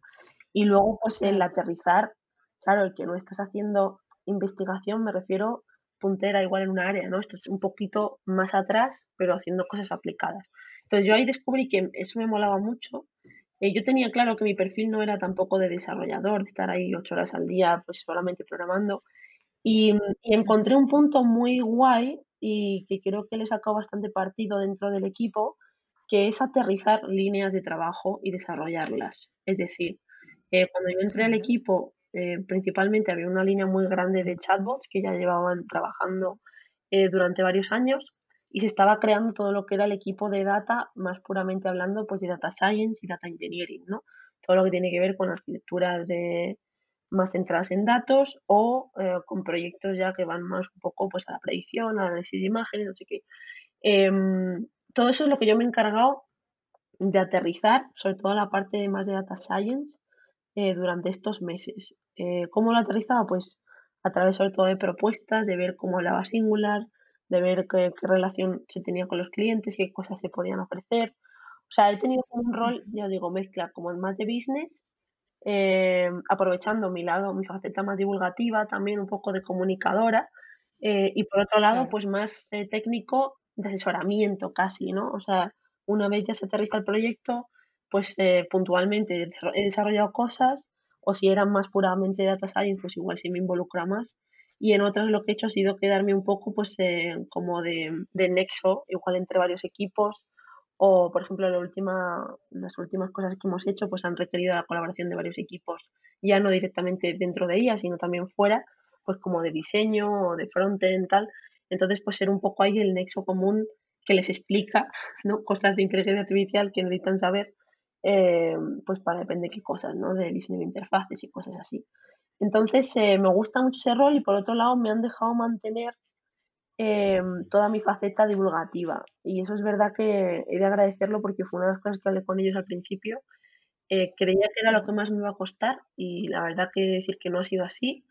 Y luego, pues el aterrizar, claro, el que no estás haciendo investigación, me refiero puntera igual en una área, ¿no? Estás un poquito más atrás, pero haciendo cosas aplicadas. Entonces yo ahí descubrí que eso me molaba mucho. Eh, yo tenía claro que mi perfil no era tampoco de desarrollador, de estar ahí ocho horas al día, pues solamente programando. Y, encontré un punto muy guay y que creo que le sacó bastante partido dentro del equipo, que es aterrizar líneas de trabajo y desarrollarlas. Es decir, eh, cuando yo entré al equipo eh, principalmente había una línea muy grande de chatbots que ya llevaban trabajando eh, durante varios años y se estaba creando todo lo que era el equipo de data, más puramente hablando pues de data science y data engineering, ¿no? Todo lo que tiene que ver con arquitecturas de, más centradas en datos o eh, con proyectos ya que van más un poco pues a la predicción, al análisis de imágenes, no sé qué. Em, todo eso es lo que yo me he encargado de aterrizar, sobre todo la parte más de data science, eh, durante estos meses. Eh, ¿Cómo lo aterrizaba? Pues a través sobre todo de propuestas, de ver cómo hablaba Singular, de ver qué, relación se tenía con los clientes, qué cosas se podían ofrecer. O sea, he tenido un rol, ya digo, mezcla como más de business, eh, aprovechando mi lado, mi faceta más divulgativa, también un poco de comunicadora, y por otro lado, pues más técnico de asesoramiento casi, ¿no? O sea, una vez ya se aterriza el proyecto, pues eh, puntualmente he desarrollado cosas o si eran más puramente data science, pues igual sí me involucra más. Y en otras lo que he hecho ha sido quedarme un poco pues como de, nexo, igual entre varios equipos o por ejemplo la última, las últimas cosas que hemos hecho pues han requerido la colaboración de varios equipos, ya no directamente dentro de ella, sino también fuera, pues como de diseño o de frontend tal. Entonces pues ser un poco ahí el nexo común que les explica ¿no? cosas de inteligencia artificial que necesitan saber eh, pues para depende de qué cosas, ¿no? De diseño de interfaces y cosas así. Entonces, eh, me gusta mucho ese rol y por otro lado me han dejado mantener em, toda mi faceta divulgativa. Y eso es verdad que he de agradecerlo porque fue una de las cosas que hablé con ellos al principio. Eh, creía que era lo que más me iba a costar y la verdad que decir que no ha sido así.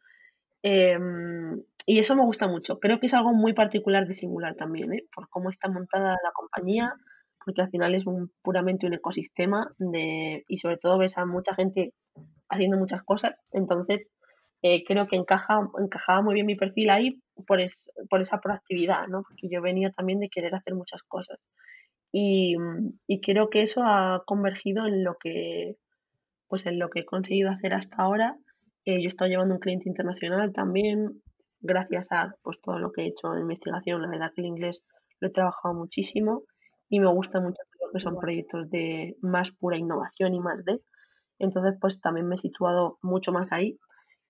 Em, y eso me gusta mucho. Creo que es algo muy particular de Singular también, ¿eh? por cómo está montada la compañía, porque al final es un, puramente un ecosistema de, y sobre todo ves a mucha gente haciendo muchas cosas. Entonces, eh, creo que encaja, encajaba muy bien mi perfil ahí por, por esa proactividad, ¿no? porque yo venía también de querer hacer muchas cosas. Y, y creo que eso ha convergido en lo que pues en lo que he conseguido hacer hasta ahora eh, yo he estado llevando un cliente internacional también, gracias a pues, todo lo que he hecho en investigación. La verdad que el inglés lo he trabajado muchísimo y me gusta mucho lo que son proyectos de más pura innovación y más de. Entonces, pues también me he situado mucho más ahí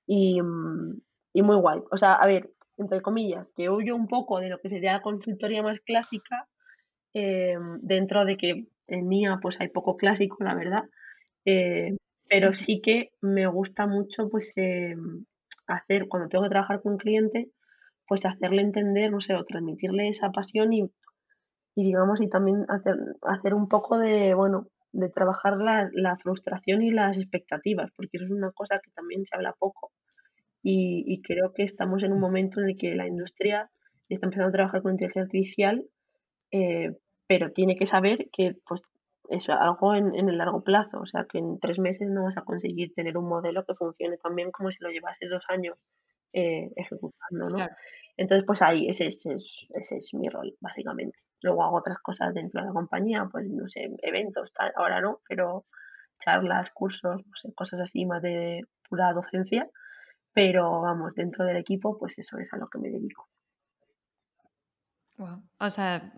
y, mm, y muy guay. O sea, a ver, entre comillas, que huyo un poco de lo que sería la consultoría más clásica, eh, dentro de que en mía pues hay poco clásico, la verdad. Eh, pero sí que me gusta mucho pues em, hacer, cuando tengo que trabajar con un cliente, pues hacerle entender, no sé, o transmitirle esa pasión y, y digamos, y también hacer, hacer un poco de, bueno, de trabajar la, la, frustración y las expectativas, porque eso es una cosa que también se habla poco. Y, y creo que estamos en un momento en el que la industria está empezando a trabajar con inteligencia artificial, eh, pero tiene que saber que pues, es algo en, en, el largo plazo, o sea que en tres meses no vas a conseguir tener un modelo que funcione tan bien como si lo llevases dos años eh, ejecutando, ¿no? Entonces, pues ahí, ese, ese, es, ese es mi rol, básicamente. Luego hago otras cosas dentro de la compañía, pues no sé, eventos, tal, ahora no, pero charlas, cursos, no sé, cosas así más de pura docencia, pero vamos, dentro del equipo, pues eso es a lo que me dedico. Wow. O sea,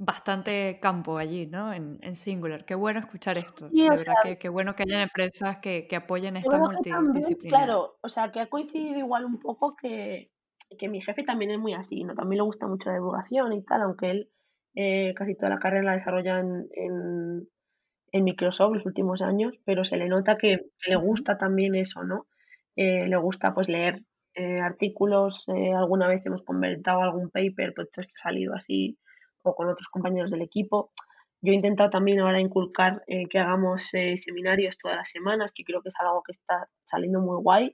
bastante campo allí, ¿no? En, en Singular. Qué bueno escuchar esto. de verdad que qué bueno que haya empresas que, que apoyen esta multidisciplinaridad. Claro, o sea, que ha coincidido igual un poco que, que, mi jefe también es muy así, ¿no? También le gusta mucho la divulgación y tal, aunque él eh, casi toda la carrera la desarrolla en, en, en, Microsoft los últimos años, pero se le nota que, le gusta también eso, ¿no? Eh, le gusta pues leer eh, artículos, eh, alguna vez hemos convertido algún paper, pues que ha salido así o con otros compañeros del equipo. Yo he intentado también ahora inculcar eh, que hagamos eh, seminarios todas las semanas, que creo que es algo que está saliendo muy guay.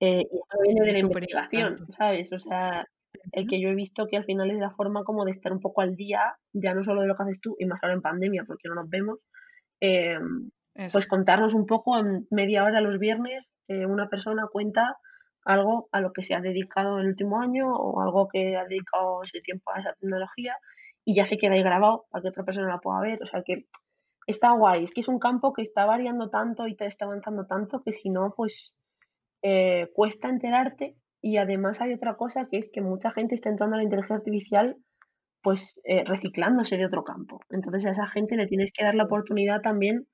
Eh, y esto viene de la investigación, ¿sabes? O sea, el que yo he visto que al final es la forma como de estar un poco al día, ya no solo de lo que haces tú, y más ahora en pandemia, porque no nos vemos, em, pues contarnos un poco en media hora los viernes, una persona cuenta algo a lo que se ha dedicado el último año o algo que ha dedicado ese tiempo a esa tecnología y ya se queda ahí grabado para que otra persona la pueda ver. O sea que está guay. Es que es un campo que está variando tanto y te está avanzando tanto que si no, pues eh, cuesta enterarte. Y además hay otra cosa que es que mucha gente está entrando a la inteligencia artificial pues eh, reciclándose de otro campo. Entonces a esa gente le tienes que dar la oportunidad también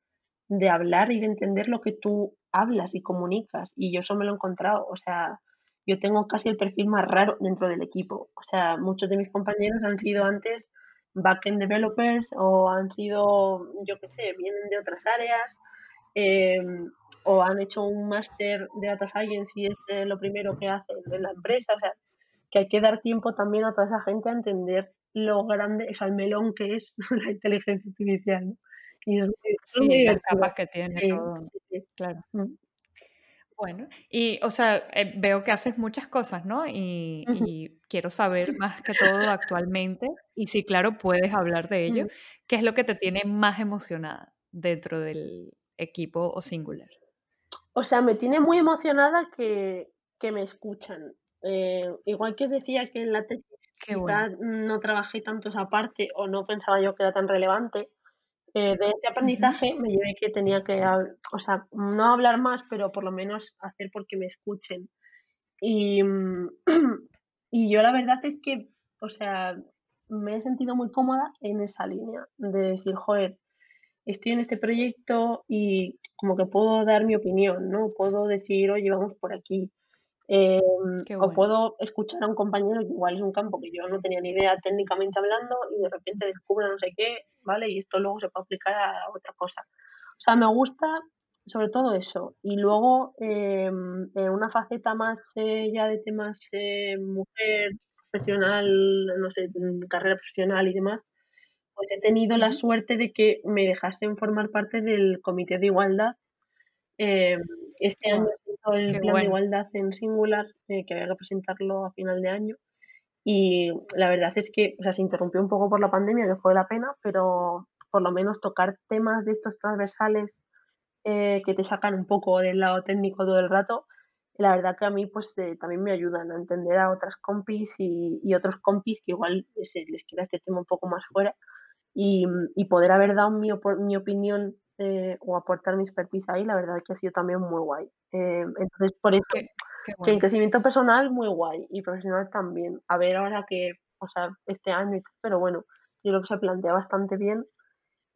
de hablar y de entender lo que tú hablas y comunicas. Y yo eso me lo he encontrado. O sea, yo tengo casi el perfil más raro dentro del equipo. O sea, muchos de mis compañeros han sido antes backend developers o han sido, yo qué sé, vienen de otras áreas em, o han hecho un máster de data science y es eh, lo primero que hacen en la empresa. O sea, que hay que dar tiempo también a toda esa gente a entender lo grande, es el melón que es <laughs> la inteligencia artificial. Y sí, las capas que tiene todo. Claro. Mm. Bueno, y o sea, eh, veo que haces muchas cosas, ¿no? Y, y, quiero saber <laughs> más que todo actualmente, y si claro, puedes hablar de ello, ¿qué es lo que te tiene más emocionada dentro del equipo o singular? O sea, me tiene muy emocionada que, que me escuchan. Eh, igual que decía que en la tesis no trabajé tanto esa parte o no pensaba yo que era tan relevante, eh, de ese aprendizaje me llevé que tenía que, o sea, no hablar más, pero por lo menos hacer porque me escuchen. Y, <clears throat> y yo la verdad es que, o sea, me he sentido muy cómoda en esa línea de decir, joder, estoy en este proyecto y como que puedo dar mi opinión, ¿no? Puedo decir, oye, vamos por aquí. Em, o puedo escuchar a un compañero que igual es un campo que yo no tenía ni idea técnicamente hablando y de repente descubro no sé qué, ¿vale? Y esto luego se puede aplicar a otra cosa. O sea, me gusta sobre todo eso. Y luego em, una faceta más eh, ya de temas eh, mujer, profesional, no sé, carrera profesional y demás, pues he tenido la suerte de que me dejasen formar parte del Comité de Igualdad. Eh, este año el plan de igualdad en singular, eh, que había que presentarlo a final de año. Y la verdad es que o sea, se interrumpió un poco por la pandemia, que fue la pena, pero por lo menos tocar temas de estos transversales eh, que te sacan un poco del lado técnico todo el rato, la verdad que a mí pues eh, también me ayudan a entender a otras compis y, otros compis que igual se les queda este tema un poco más fuera y, poder haber dado mi, mi opinión eh, o aportar mi expertise ahí, la verdad que ha sido también muy guay. Eh, entonces, por eso, que en crecimiento personal muy guay y profesional también. A ver ahora que, o sea, este año, pero bueno, yo creo que se plantea bastante bien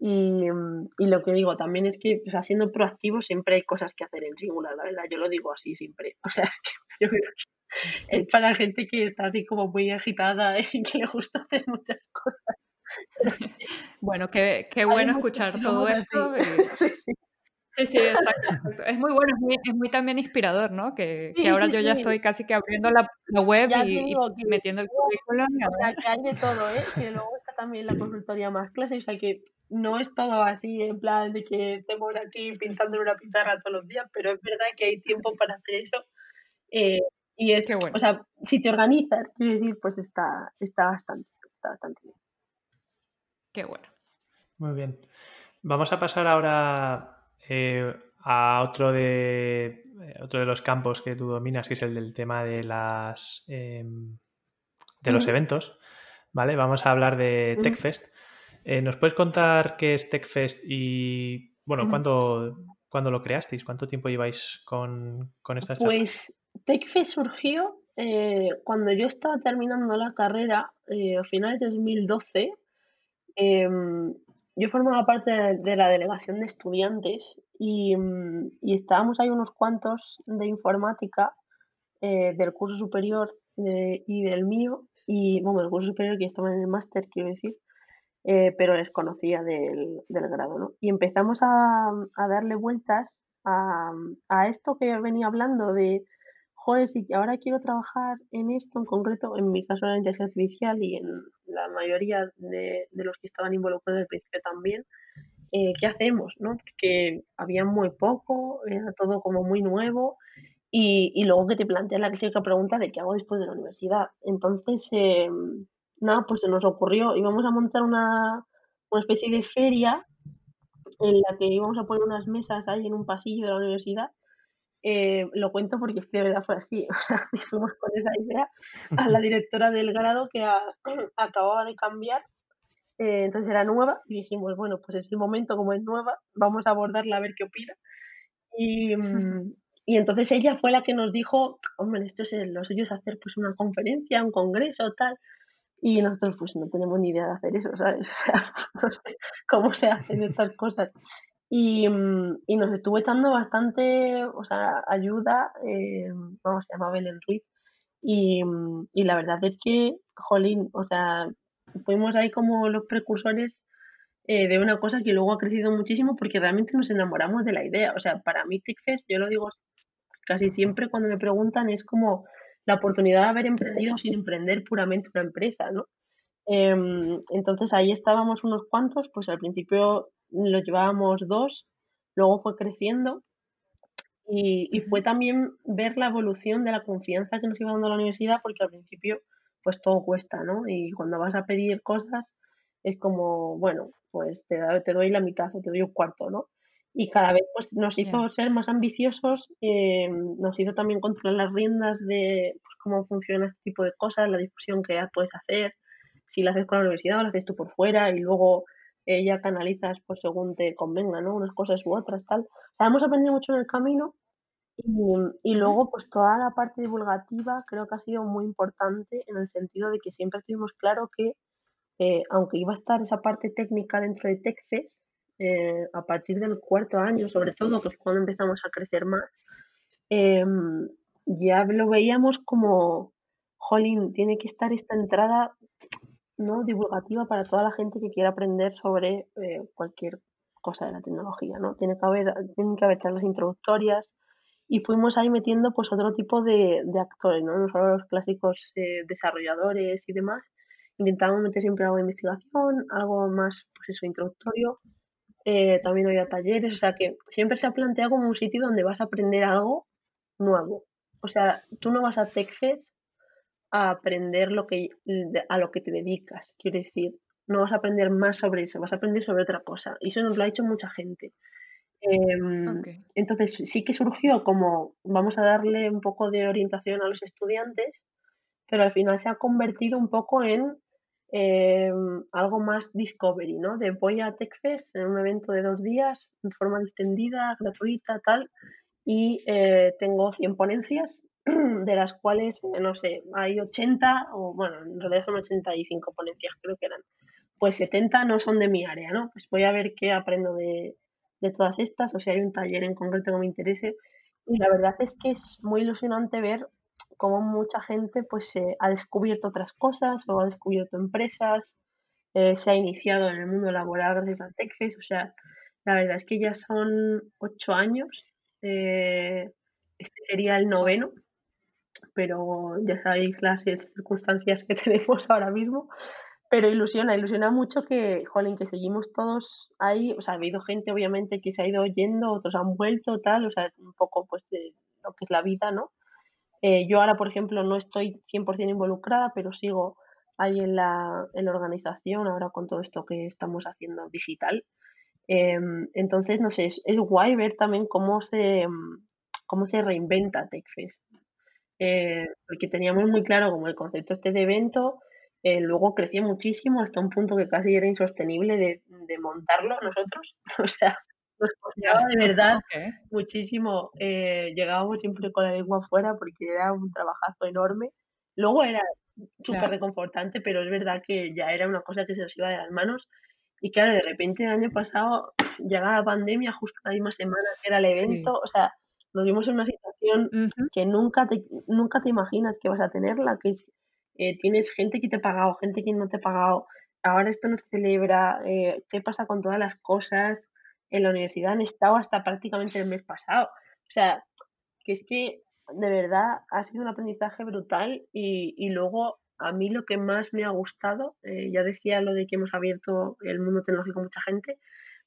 y, y, lo que digo también es que, o sea, siendo proactivo siempre hay cosas que hacer en singular, la verdad, yo lo digo así siempre. <laughs> O sea, es que yo creo que es para gente que está así como muy agitada <laughs> y que le gusta hacer muchas cosas. <laughs> Bueno, qué, qué bueno escuchar todo esto. <laughs> Sí, sí. Sí, sí, exacto. Es muy bueno, es muy, es muy también inspirador, ¿no? Que, que ahora yo ya estoy casi que abriendo la, la web y, metiendo el currículum. que hay de todo, ¿eh? Que luego está también la consultoría más clase, o sea que no es todo así en plan de que estemos aquí pintando una pizarra todos los días, pero es verdad que hay tiempo para hacer eso. Eh, y es, que bueno. o sea, si te organizas, quiero decir, pues está, está, bastante, está bastante bien. Qué bueno. Muy bien. Vamos a pasar ahora eh, a otro de, eh, otro de los campos que tú dominas, que es el del tema de las em, de los eventos. ¿Vale? Vamos a hablar de TechFest. Eh, ¿Nos puedes contar qué es TechFest y bueno, ¿cuándo, lo creasteis? ¿Cuánto tiempo lleváis con, con estas charlas? Pues TechFest surgió cuando yo estaba terminando la carrera a finales de 2012. Yo formaba parte de la delegación de estudiantes y, mm, estábamos ahí unos cuantos de informática eh, del curso superior y del mío, y bueno, el curso superior que estaban en el máster, quiero decir, eh, pero les conocía del, grado, ¿no? Y empezamos a, darle vueltas a, a, esto que venía hablando de joder, si ahora quiero trabajar en esto en concreto, en mi caso era la inteligencia artificial y en la mayoría de, los que estaban involucrados el principio también, eh, ¿qué hacemos? ¿no? Porque había muy poco, era todo como muy nuevo y, luego que te planteas la clásica pregunta de qué hago después de la universidad. Entonces, eh, nada, pues se nos ocurrió, íbamos a montar una, una especie de feria en la que íbamos a poner unas mesas ahí en un pasillo de la universidad eh, lo cuento porque es que de verdad fue así. <laughs> O sea, fuimos con esa idea a la directora del grado que acababa de cambiar, eh, entonces era nueva, y dijimos, bueno, pues es el momento, como es nueva, vamos a abordarla a ver qué opina. Y, y entonces ella fue la que nos dijo, hombre, esto es lo suyo es hacer pues una conferencia, un congreso, tal. Y nosotros pues no tenemos ni idea de hacer eso, ¿sabes? <laughs> O sea, no sé cómo se hacen estas cosas. Y, mm, y, nos estuvo echando bastante o sea, ayuda, eh, vamos, se llama Belén Ruiz, y, mm, y, la verdad es que, jolín, o sea, fuimos ahí como los precursores eh, de una cosa que luego ha crecido muchísimo porque realmente nos enamoramos de la idea. O sea, para mí TechFest, yo lo digo casi siempre cuando me preguntan, es como la oportunidad de haber emprendido sin emprender puramente una empresa, ¿no? Em, entonces ahí estábamos unos cuantos, pues al principio lo llevábamos dos, luego fue creciendo y, fue también ver la evolución de la confianza que nos iba dando la universidad, porque al principio pues todo cuesta, ¿no? Y cuando vas a pedir cosas es como, bueno, pues te, te doy la mitad o te doy un cuarto, ¿no? Y cada vez pues, nos hizo ser más ambiciosos, eh, nos hizo también controlar las riendas de pues, cómo funciona este tipo de cosas, la difusión que puedes hacer, si la haces con la universidad o la haces tú por fuera y luego ella canalizas pues según te convenga, ¿no? Unas cosas u otras, tal. O sea, hemos aprendido mucho en el camino y, luego pues toda la parte divulgativa creo que ha sido muy importante en el sentido de que siempre tuvimos claro que eh, aunque iba a estar esa parte técnica dentro de TechFest, eh, a partir del cuarto año, sobre todo, que es cuando empezamos a crecer más, em, ya lo veíamos como, jolín, tiene que estar esta entrada ¿no? divulgativa para toda la gente que quiera aprender sobre eh, cualquier cosa de la tecnología, ¿no? Tiene que haber, tienen que haber charlas introductorias y fuimos ahí metiendo pues otro tipo de, de actores, ¿no? No solo los clásicos eh, desarrolladores y demás. Intentábamos meter siempre algo de investigación, algo más, pues eso, introductorio. Eh, también había talleres, o sea que siempre se ha planteado como un sitio donde vas a aprender algo nuevo. O sea, tú no vas a TechFest a aprender lo que, a lo que te dedicas, quiero decir, no vas a aprender más sobre eso, vas a aprender sobre otra cosa. Y eso nos lo ha hecho mucha gente. Em, entonces sí que surgió como vamos a darle un poco de orientación a los estudiantes, pero al final se ha convertido un poco en em, algo más discovery, ¿no? De voy a TechFest en un evento de dos días, en forma extendida, gratuita, tal, y eh, tengo 100 ponencias, <clears throat> de las cuales, no sé, hay 80, o bueno, en realidad son 85 ponencias, creo que eran. Pues 70 no son de mi área, ¿no? Pues voy a ver qué aprendo de, de todas estas, o si hay un taller en concreto que me interese. Y la verdad es que es muy ilusionante ver cómo mucha gente pues ha descubierto otras cosas o ha descubierto empresas, eh, se ha iniciado en el mundo laboral gracias a TechFest. O sea, la verdad es que ya son ocho años. Eh, este sería el noveno, pero ya sabéis las circunstancias que <laughs> tenemos ahora mismo. Pero ilusiona, ilusiona mucho que, jolín, que seguimos todos ahí. O sea, ha habido gente, obviamente, que se ha ido yendo, otros han vuelto, tal. O sea, un poco, pues, de lo que es la vida, ¿no? Eh, yo ahora, por ejemplo, no estoy 100% involucrada, pero sigo ahí en la, en la organización, ahora con todo esto que estamos haciendo digital. Em, entonces, no sé, es, es, guay ver también cómo se, cómo se reinventa TechFest. Eh, porque teníamos muy claro como el concepto este de evento, eh, luego creció muchísimo hasta un punto que casi era insostenible de, de montarlo nosotros. <laughs> o sea, nos costaba de verdad muchísimo. Eh, llegábamos siempre con la lengua afuera porque era un trabajazo enorme. Luego era súper reconfortante, pero es verdad que ya era una cosa que se nos iba de las manos. Y claro, de repente el año pasado llegaba la pandemia justo la misma semana que era el evento. O sea, nos vimos en una situación que nunca te, nunca te imaginas que vas a tenerla, que es eh, tienes gente que te ha pagado, gente que no te ha pagado, ahora esto no se celebra, eh, ¿qué pasa con todas las cosas? En la universidad han estado hasta prácticamente el mes pasado. O sea, que es que de verdad ha sido un aprendizaje brutal y, y luego a mí lo que más me ha gustado, eh, ya decía lo de que hemos abierto el mundo tecnológico a mucha gente,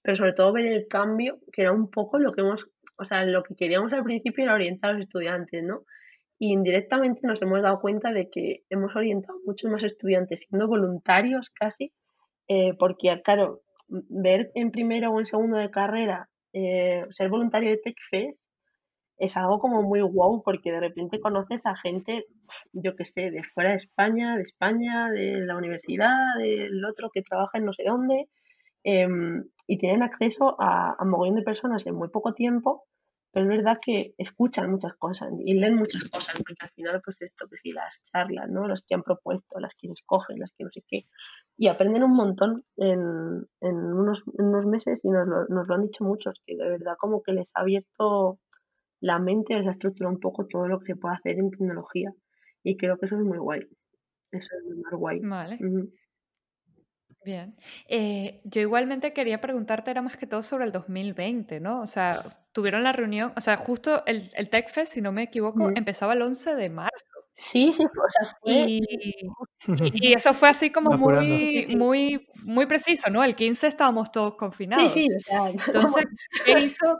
pero sobre todo ver el cambio, que era un poco lo que hemos, o sea, lo que queríamos al principio era orientar a los estudiantes, ¿no? y indirectamente nos hemos dado cuenta de que hemos orientado muchos más estudiantes siendo voluntarios casi, eh, porque claro, ver en primero o en segundo de carrera eh, ser voluntario de TechFest es algo como muy wow porque de repente conoces a gente, yo que sé, de fuera de España, de España, de la universidad, del otro que trabaja en no sé dónde, em, y tienen acceso a, a mogollón de personas en muy poco tiempo pero es verdad que escuchan muchas cosas y leen muchas cosas, porque al final, pues esto, que si las charlas, ¿no? Las que han propuesto, las que escogen, las que no sé qué, y aprenden un montón en, en, unos, unos, meses y nos lo, nos lo han dicho muchos, que de verdad como que les ha abierto la mente, les ha estructurado un poco todo lo que se puede hacer en tecnología. Y creo que eso es muy guay. Eso es muy guay. Vale. Bien. Eh, yo igualmente quería preguntarte, era más que todo sobre el 2020, ¿no? O sea, tuvieron la reunión, o sea, justo el, el TechFest, si no me equivoco, empezaba el 11 de marzo. Sí, sí, o sea, <laughs> y, y, eso fue así como muy, muy, muy preciso, ¿no? El 15 estábamos todos confinados. Sí, sí, o sea, <laughs> Entonces, ¿qué <laughs> hizo,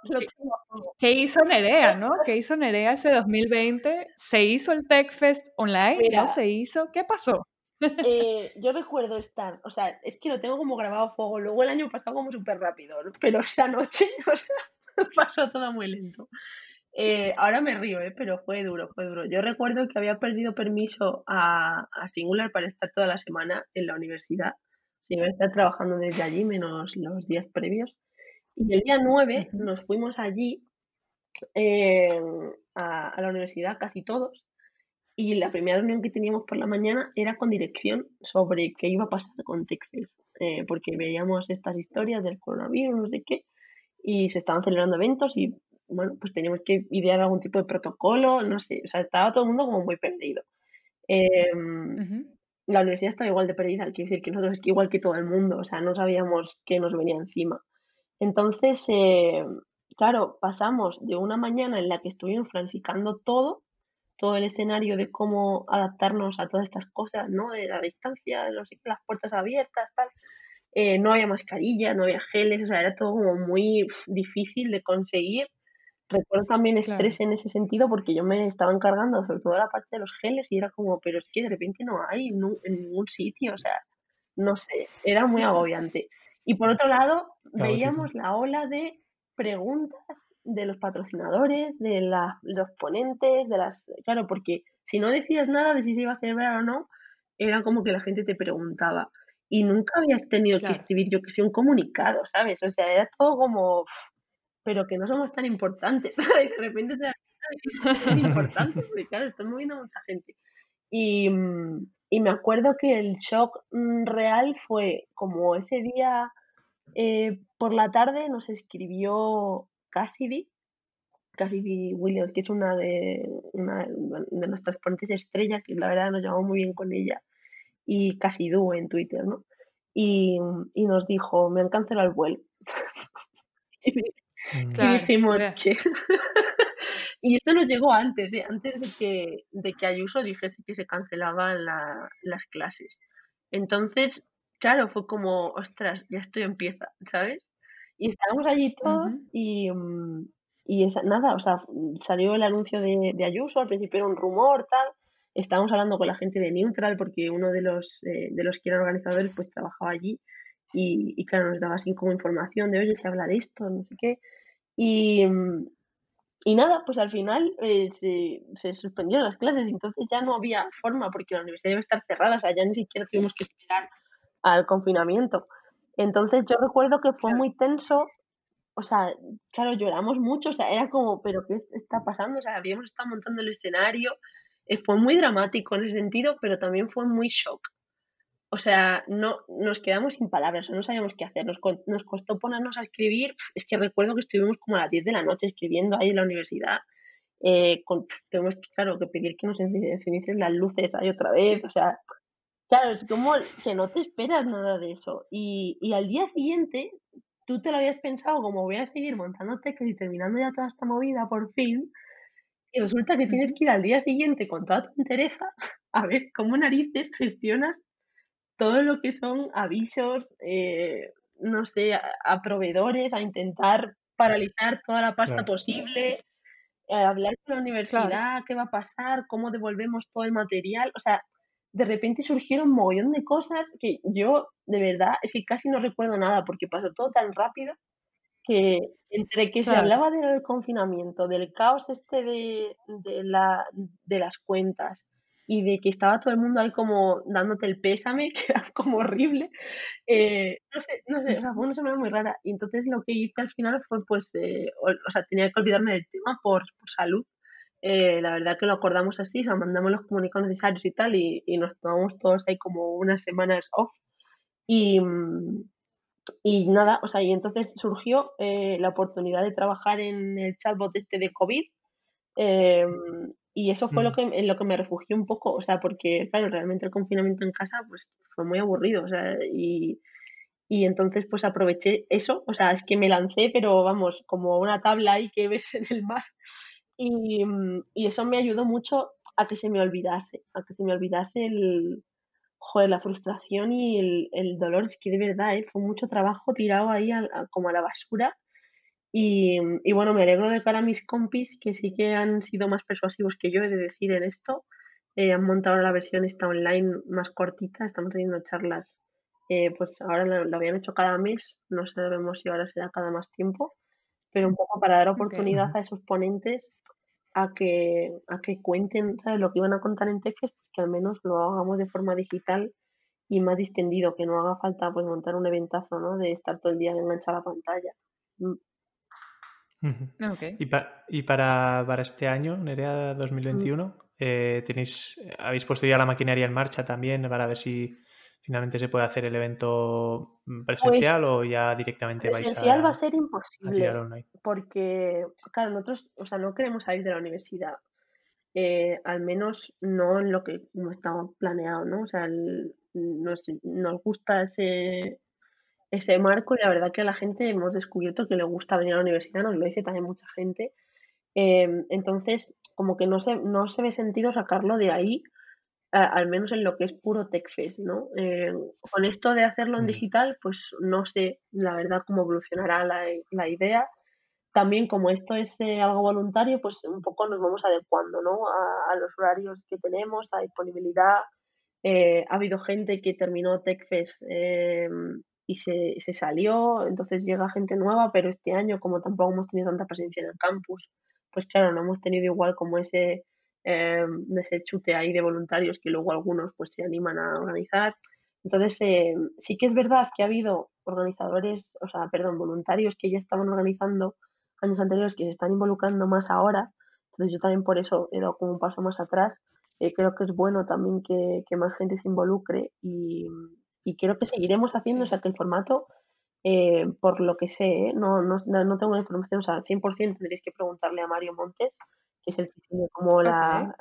qué, hizo Nerea, no? ¿Qué hizo Nerea ese 2020? ¿Se hizo el TechFest online? ¿No se hizo? ¿Qué pasó? Eh, yo recuerdo estar, o sea, es que lo tengo como grabado a fuego. Luego el año pasado como súper rápido, pero esa noche, <laughs> o sea, pasó todo muy lento. Eh, ahora me río, ¿eh? pero fue duro, fue duro. Yo recuerdo que había perdido permiso a, a Singular para estar toda la semana en la universidad. iba a estar trabajando desde allí, menos los días previos. Y el día 9 nos fuimos allí eh, a, a, la universidad, casi todos, y la primera reunión que teníamos por la mañana era con dirección sobre qué iba a pasar con Texas, eh, porque veíamos estas historias del coronavirus, no sé qué, y se estaban celebrando eventos y, bueno, pues teníamos que idear algún tipo de protocolo, no sé, o sea, estaba todo el mundo como muy perdido. Em, la universidad estaba igual de perdida, quiero decir que nosotros igual que todo el mundo, o sea, no sabíamos qué nos venía encima. Entonces, eh, claro, pasamos de una mañana en la que estuvimos planificando todo, todo el escenario de cómo adaptarnos a todas estas cosas, ¿no? De la distancia, no sé, las puertas abiertas, tal. Eh, no había mascarilla, no había geles, o sea, era todo como muy difícil de conseguir. Recuerdo también estrés en ese sentido porque yo me estaba encargando sobre todo la parte de los geles y era como, pero es que de repente no hay en ningún sitio, o sea, no sé, era muy agobiante. Y por otro lado, veíamos la ola de preguntas de los patrocinadores, de los ponentes, de las... Claro, porque si no decías nada de si se iba a celebrar o no, era como que la gente te preguntaba. Y nunca habías tenido que escribir, yo que sé, un comunicado, ¿sabes? O sea, era todo como, pero que no somos tan importantes. <laughs> Y de repente te das importante, porque claro, están moviendo mucha gente. Y, y me acuerdo que el shock mm, real fue como ese día eh, por la tarde nos escribió Cassidy, Cassidy Williams, que es una de, una de nuestras ponentes estrella, que la verdad nos llevamos muy bien con ella, y Cassidy en Twitter, ¿no? Y, y, nos dijo, me han cancelado el vuelo. <laughs> y, dijimos, ¿qué? <laughs> Y esto nos llegó antes, ¿eh? antes de que, de que Ayuso dijese que se cancelaban las clases. Entonces, claro, fue como, ostras, ya esto empieza, ¿sabes? Y estábamos allí todos y, mm, y esa, nada, o sea, salió el anuncio de, de, Ayuso, al principio era un rumor, tal. Estábamos hablando con la gente de Neutral porque uno de los, eh, de los que eran organizadores pues trabajaba allí y, y, claro, nos daba así como información de, oye, se habla de esto, no sé qué. Y, mm, y nada, pues al final eh, se, se, suspendieron las clases, entonces ya no había forma porque la universidad iba a estar cerrada, o sea, ya ni siquiera tuvimos que esperar al confinamiento. Entonces yo recuerdo que fue muy tenso, o sea, claro, lloramos mucho, o sea, era como, pero ¿qué está pasando? O sea, habíamos estado montando el escenario, eh, fue muy dramático en ese sentido, pero también fue muy shock. O sea, no, nos quedamos sin palabras, no sabíamos qué hacer. Nos, nos costó ponernos a escribir. Es que recuerdo que estuvimos como a las 10 de la noche escribiendo ahí en la universidad. Eh, con, tenemos que, claro, que pedir que nos encienden las luces ahí otra vez. O sea, claro, es como que no te esperas nada de eso. Y, y al día siguiente, tú te lo habías pensado como voy a seguir montando textos y terminando ya toda esta movida por fin. Y resulta que tienes que ir al día siguiente con toda tu entereza <laughs> a ver cómo narices gestionas todo lo que son avisos, eh, no sé, a, proveedores, a intentar paralizar toda la pasta posible, eh, hablar con la universidad, qué va a pasar, cómo devolvemos todo el material. O sea, de repente surgieron un montón de cosas que yo, de verdad, es que casi no recuerdo nada porque pasó todo tan rápido que entre que se hablaba del confinamiento, del caos este de, de, la, de las cuentas, y de que estaba todo el mundo ahí como dándote el pésame, <laughs> que era como horrible. Eh, no sé, no sé, o sea, fue una semana muy rara. Y entonces lo que hice al final fue, pues, eh, o, sea, tenía que olvidarme del tema por, por salud. Eh, la verdad que lo acordamos así, o sea, mandamos los comunicados necesarios y tal, y, y nos tomamos todos ahí como unas semanas off. Y, y nada, o sea, y entonces surgió la oportunidad de trabajar en el chatbot este de COVID. Y eso fue lo mm. que, en lo que me refugié un poco, o sea, porque, claro, realmente el confinamiento en casa, pues, fue muy aburrido, o sea, y, y entonces, pues, aproveché eso, o sea, es que me lancé, pero vamos, como una tabla ahí que ves en el mar, y, mm, y eso me ayudó mucho a que se me olvidase, a que se me olvidase el, joder, la frustración y el, el dolor, es que de verdad, ¿eh? fue mucho trabajo tirado ahí como a la basura, y, y, bueno, me alegro de cara a mis compis que sí que han sido más persuasivos que yo, he de decir, en esto. Eh, han montado la versión esta online más cortita, estamos teniendo charlas, eh, pues ahora lo, habían hecho cada mes, no sabemos si ahora será cada más tiempo, pero un poco para dar oportunidad a esos ponentes a que, a que cuenten ¿sabes? lo que iban a contar en Texas, pues que al menos lo hagamos de forma digital y más distendido, que no haga falta pues montar un eventazo, ¿no? De estar todo el día enganchado a la pantalla. Mm. Y, y para, para, este año, Nerea 2021, mm. eh, tenéis, habéis puesto ya la maquinaria en marcha también para ver si finalmente se puede hacer el evento mm, presencial pues o ya directamente vais a. Presencial va a ser imposible. Porque, claro, nosotros, o sea, no queremos salir de la universidad. Eh, al menos no en lo que no estaba planeado, ¿no? O sea, nos, nos gusta ese, ese marco y la verdad que a la gente hemos descubierto que le gusta venir a la universidad, nos lo dice también mucha gente. Em, entonces, como que no se, no se ve sentido sacarlo de ahí, al menos en lo que es puro TechFest, ¿no? Eh, con esto de hacerlo en digital, pues no sé, la verdad, cómo evolucionará la, la idea. También como esto es eh, algo voluntario, pues un poco nos vamos adecuando, ¿no? A, los horarios que tenemos, a disponibilidad. Eh, ha habido gente que terminó TechFest em, y se, se, salió, entonces llega gente nueva, pero este año, como tampoco hemos tenido tanta presencia en el campus, pues claro, no hemos tenido igual como ese eh, de ese chute ahí de voluntarios que luego algunos pues se animan a organizar. Entonces, eh, sí que es verdad que ha habido organizadores, o sea, perdón, voluntarios que ya estaban organizando años anteriores que se están involucrando más ahora. Entonces, yo también por eso he dado como un paso más atrás. Eh, creo que es bueno también que, que más gente se involucre y, y, creo que seguiremos haciendo, o sea, que el formato, por lo que sé, no, no, no tengo la información, o sea, al 100% tendréis que preguntarle a Mario Montes, que es el que tiene como <laughs> la,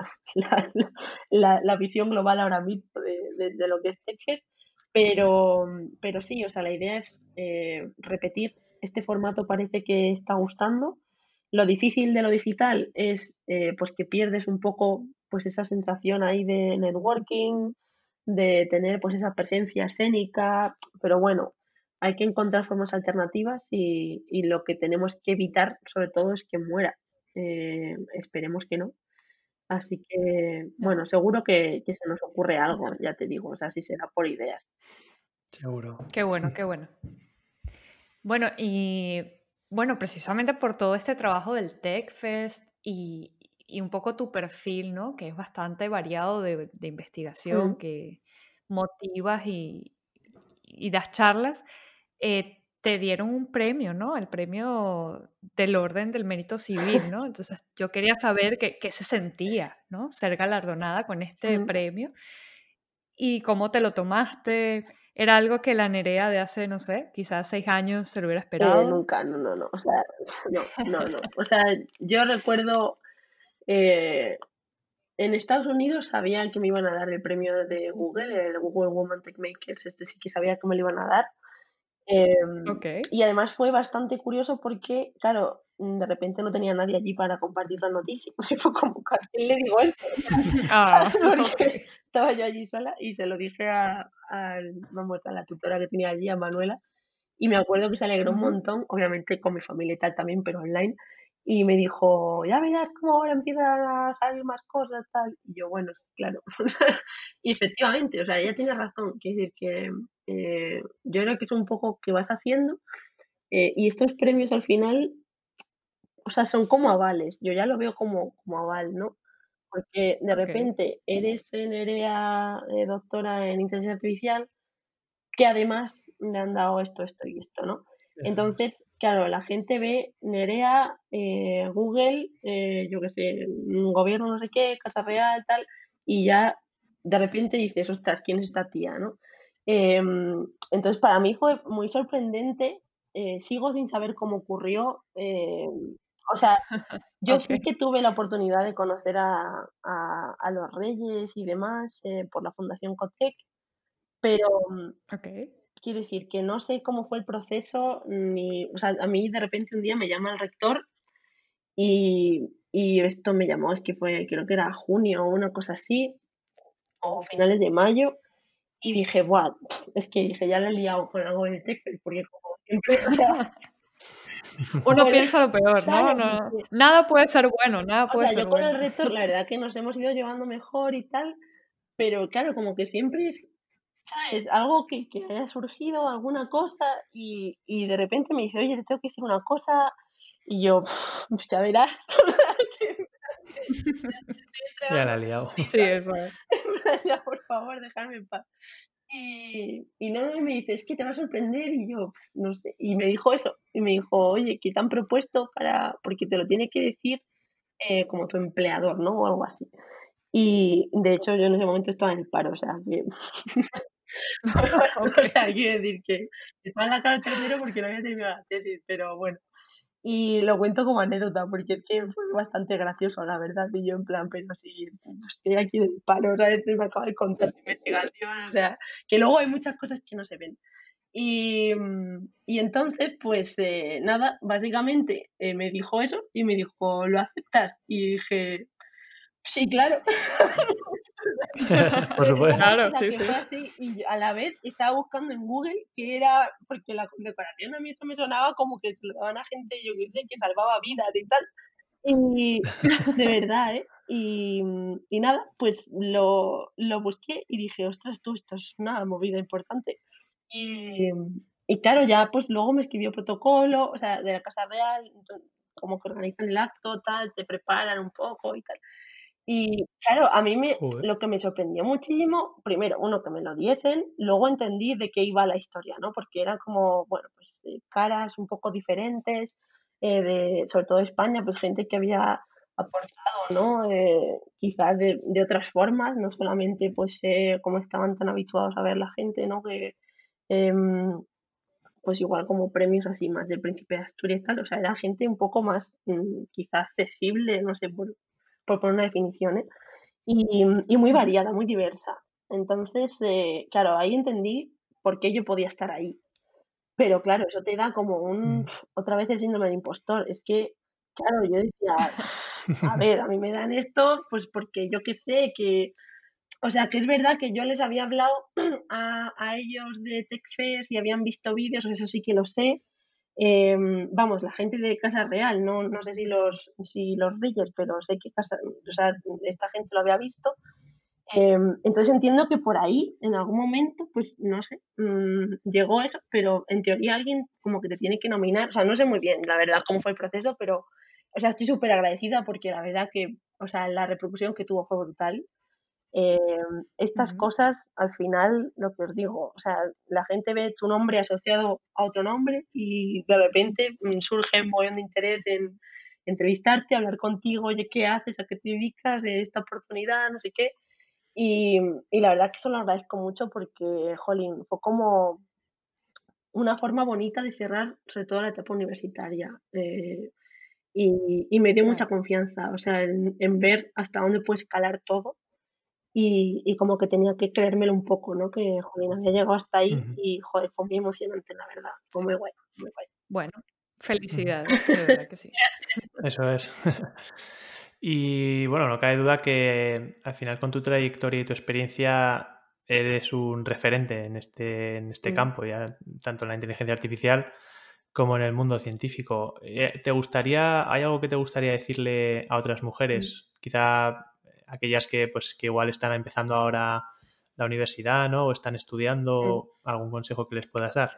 la, la, visión global ahora mismo de, de, lo que es TechFest. Pero, pero sí, o sea, la idea es eh, repetir. Este formato parece que está gustando. Lo difícil de lo digital es eh, pues que pierdes un poco pues esa sensación ahí de networking, de tener pues esa presencia escénica, pero bueno, hay que encontrar formas alternativas y, y lo que tenemos que evitar sobre todo es que muera eh, esperemos que no. Así que, bueno, seguro que, se nos ocurre algo, ya te digo, o sea, si será por ideas. Seguro. Qué bueno, qué bueno. Bueno, y bueno, precisamente por todo este trabajo del TechFest y, y un poco tu perfil, ¿no? Que es bastante variado de, investigación, mm. que motivas y, y das charlas. Eh, te dieron un premio, ¿no? El premio del Orden del Mérito Civil, ¿no? Entonces yo quería saber qué, se sentía, ¿no? Ser galardonada con este premio y cómo te lo tomaste. ¿Era algo que la Nerea de hace, no sé, quizás seis años se lo hubiera eh, esperado? nunca, no, no, no. O sea, <laughs> no, no, no. O sea, <laughs> yo recuerdo eh, en Estados Unidos sabían que me iban a dar el premio de Google, el Google Woman Tech Makers, este sí que sabía que me lo iban a dar. Em, y además fue bastante curioso porque, claro, mm, de repente no tenía nadie allí para compartir la noticia. <laughs> Fue como, ¿a quién le digo esto? <laughs> Ah, porque estaba yo allí sola y se lo dije a, a, vamos, a la tutora que tenía allí, a Manuela, y me acuerdo que se alegró un montón, obviamente con mi familia y tal también, pero online, y me dijo, ya verás cómo ahora empiezan a salir más cosas, tal. Y yo, bueno, claro. <laughs> y efectivamente, o sea, ella tiene razón. Quiere decir que eh, yo creo que es un poco que vas haciendo eh, y estos premios al final, o sea, son como avales. Yo ya lo veo como, como aval, ¿no? Porque de repente eres Nerea eh, doctora en inteligencia artificial que además le han dado esto, esto y esto, ¿no? Entonces, claro, la gente ve Nerea, eh, Google, eh, yo qué sé, gobierno no sé qué, Casa Real, tal, y ya de repente dices, ostras, ¿quién es esta tía? ¿no? Em, entonces, para mí fue muy sorprendente, eh, sigo sin saber cómo ocurrió. Em, o sea, <laughs> yo sí que tuve la oportunidad de conocer a, a, los reyes y demás por la Fundación Cotec, pero okay quiero decir que no sé cómo fue el proceso, ni, o sea, a mí de repente un día me llama el rector y, y esto me llamó, es que fue, creo que era junio o una cosa así, o finales de mayo, y dije, Buah, es que dije, ya lo he liado con algo del TEC, porque como siempre, o sea, <laughs> Uno <laughs> piensa lo peor, ¿no? no nada puede ser bueno, nada puede o sea, ser yo con el rector, la verdad que nos hemos ido llevando mejor y tal, pero claro, como que siempre es ¿sabes? Algo que, que haya surgido, alguna cosa, y, y de repente me dice, oye, te tengo que decir una cosa, y yo, ya verás. <laughs> ya la he liado. Sí, eso es. <laughs> ya, por favor, dejarme en paz. Y, y no me dice, es que te va a sorprender, y yo, no sé, y me dijo eso, y me dijo, oye, ¿qué te han propuesto para, porque te lo tiene que decir eh, como tu empleador, ¿no? O algo así. Y de hecho yo en ese momento estaba en el paro, o sea, que <laughs> <laughs> o sea, quiero decir que estaba en la cara tercero porque no había terminado la tesis, pero bueno. Y lo cuento como anécdota, porque es que fue bastante gracioso, la verdad. Y yo, en plan, pero si estoy aquí del paro, ¿sabes? Me acabo de contar investigación, o sea, que luego hay muchas cosas que no se ven. Y, y entonces, pues eh, nada, básicamente eh, me dijo eso y me dijo, ¿lo aceptas? Y dije, sí, claro. <laughs> Por supuesto. Claro, sí, sí. así, y yo a la vez estaba buscando en Google que era, porque la condecoración a mí eso me sonaba como que se lo daban a gente, yo que sé, que salvaba vidas y tal. Y <laughs> de verdad, ¿eh? Y, y nada, pues lo, lo busqué y dije, ostras, tú, esto es una movida importante. Y, y claro, ya pues luego me escribió protocolo, o sea, de la Casa Real, entonces, como que organizan el acto, tal, te preparan un poco y tal. Y claro, a mí me, Joder. lo que me sorprendió muchísimo, primero, uno, que me lo diesen, luego entendí de qué iba la historia, ¿no? Porque eran como, bueno, pues eh, caras un poco diferentes, eh, de, sobre todo de España, pues gente que había aportado, ¿no? Eh, quizás de, de otras formas, no solamente pues eh, como estaban tan habituados a ver la gente, ¿no? Que, em, pues igual como premios así más del Príncipe de Asturias tal, o sea, era gente un poco más mm, quizás accesible, no sé, por, por poner una definición, ¿eh? Y, y muy variada, muy diversa. Entonces, eh, claro, ahí entendí por qué yo podía estar ahí. Pero claro, eso te da como un, Mm. otra vez el síndrome de impostor. Es que, claro, yo decía, a <laughs> ver, a mí me dan esto, pues porque yo qué sé, que, o sea, que es verdad que yo les había hablado <clears throat> a, a ellos de TechFest y habían visto vídeos, eso sí que lo sé. Em, vamos, la gente de Casa Real, no, no sé si los, si los Reyes, pero sé que esta gente lo había visto. Em, entonces entiendo que por ahí, en algún momento, pues no sé, mm, llegó eso, pero en teoría alguien como que te tiene que nominar, o sea, no sé muy bien, la verdad, cómo fue el proceso, pero, o sea, estoy súper agradecida porque la verdad que, o sea, la repercusión que tuvo fue brutal. Em, estas cosas, al final, lo que os digo, o sea, la gente ve tu nombre asociado a otro nombre y de repente mm, surge un montón de interés en entrevistarte, hablar contigo, oye, ¿qué haces? ¿A qué te dedicas? De esta oportunidad, no sé qué. Y, y la verdad que eso lo agradezco mucho porque, jolín, fue como una forma bonita de cerrar sobre todo la etapa universitaria. eh, y, y me dio mucha confianza, o sea, en, en ver hasta dónde puede escalar todo y, y como que tenía que creérmelo un poco, ¿no? Que, jolín, había llegado hasta ahí y, joder, fue muy emocionante, la verdad. Fue muy guay, muy guay. Bueno, felicidades, de verdad que sí. <laughs> Eso es. <laughs> Y bueno, no cabe duda que al final con tu trayectoria y tu experiencia eres un referente en este, en este Mm. campo, ya tanto en la inteligencia artificial como en el mundo científico. Eh, ¿Te gustaría, hay algo que te gustaría decirle a otras Mm. mujeres? Quizá aquellas que pues que igual están empezando ahora la universidad, ¿no? O están Mm. estudiando, algún consejo que les puedas dar.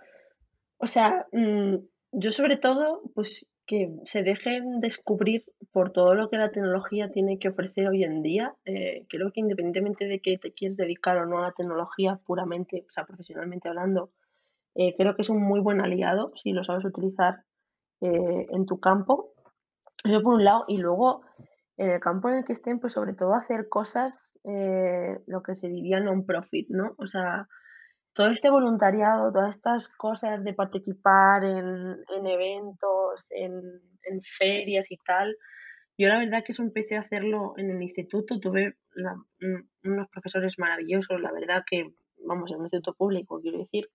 O sea, mm, yo sobre todo, pues que se dejen descubrir por todo lo que la tecnología tiene que ofrecer hoy en día. Eh, creo que independientemente de que te quieres dedicar o no a la tecnología puramente, o sea, profesionalmente hablando, eh, creo que es un muy buen aliado si lo sabes utilizar eh, en tu campo. Eso por un lado. Y luego, en el campo en el que estén, pues sobre todo hacer cosas, eh, lo que se diría non-profit, ¿no? O sea, todo este voluntariado, todas estas cosas de participar en, en eventos, en, en ferias y tal, yo la verdad que eso empecé a hacerlo en el instituto, tuve la- un- unos profesores maravillosos, la verdad que, vamos, en un instituto público, quiero decir,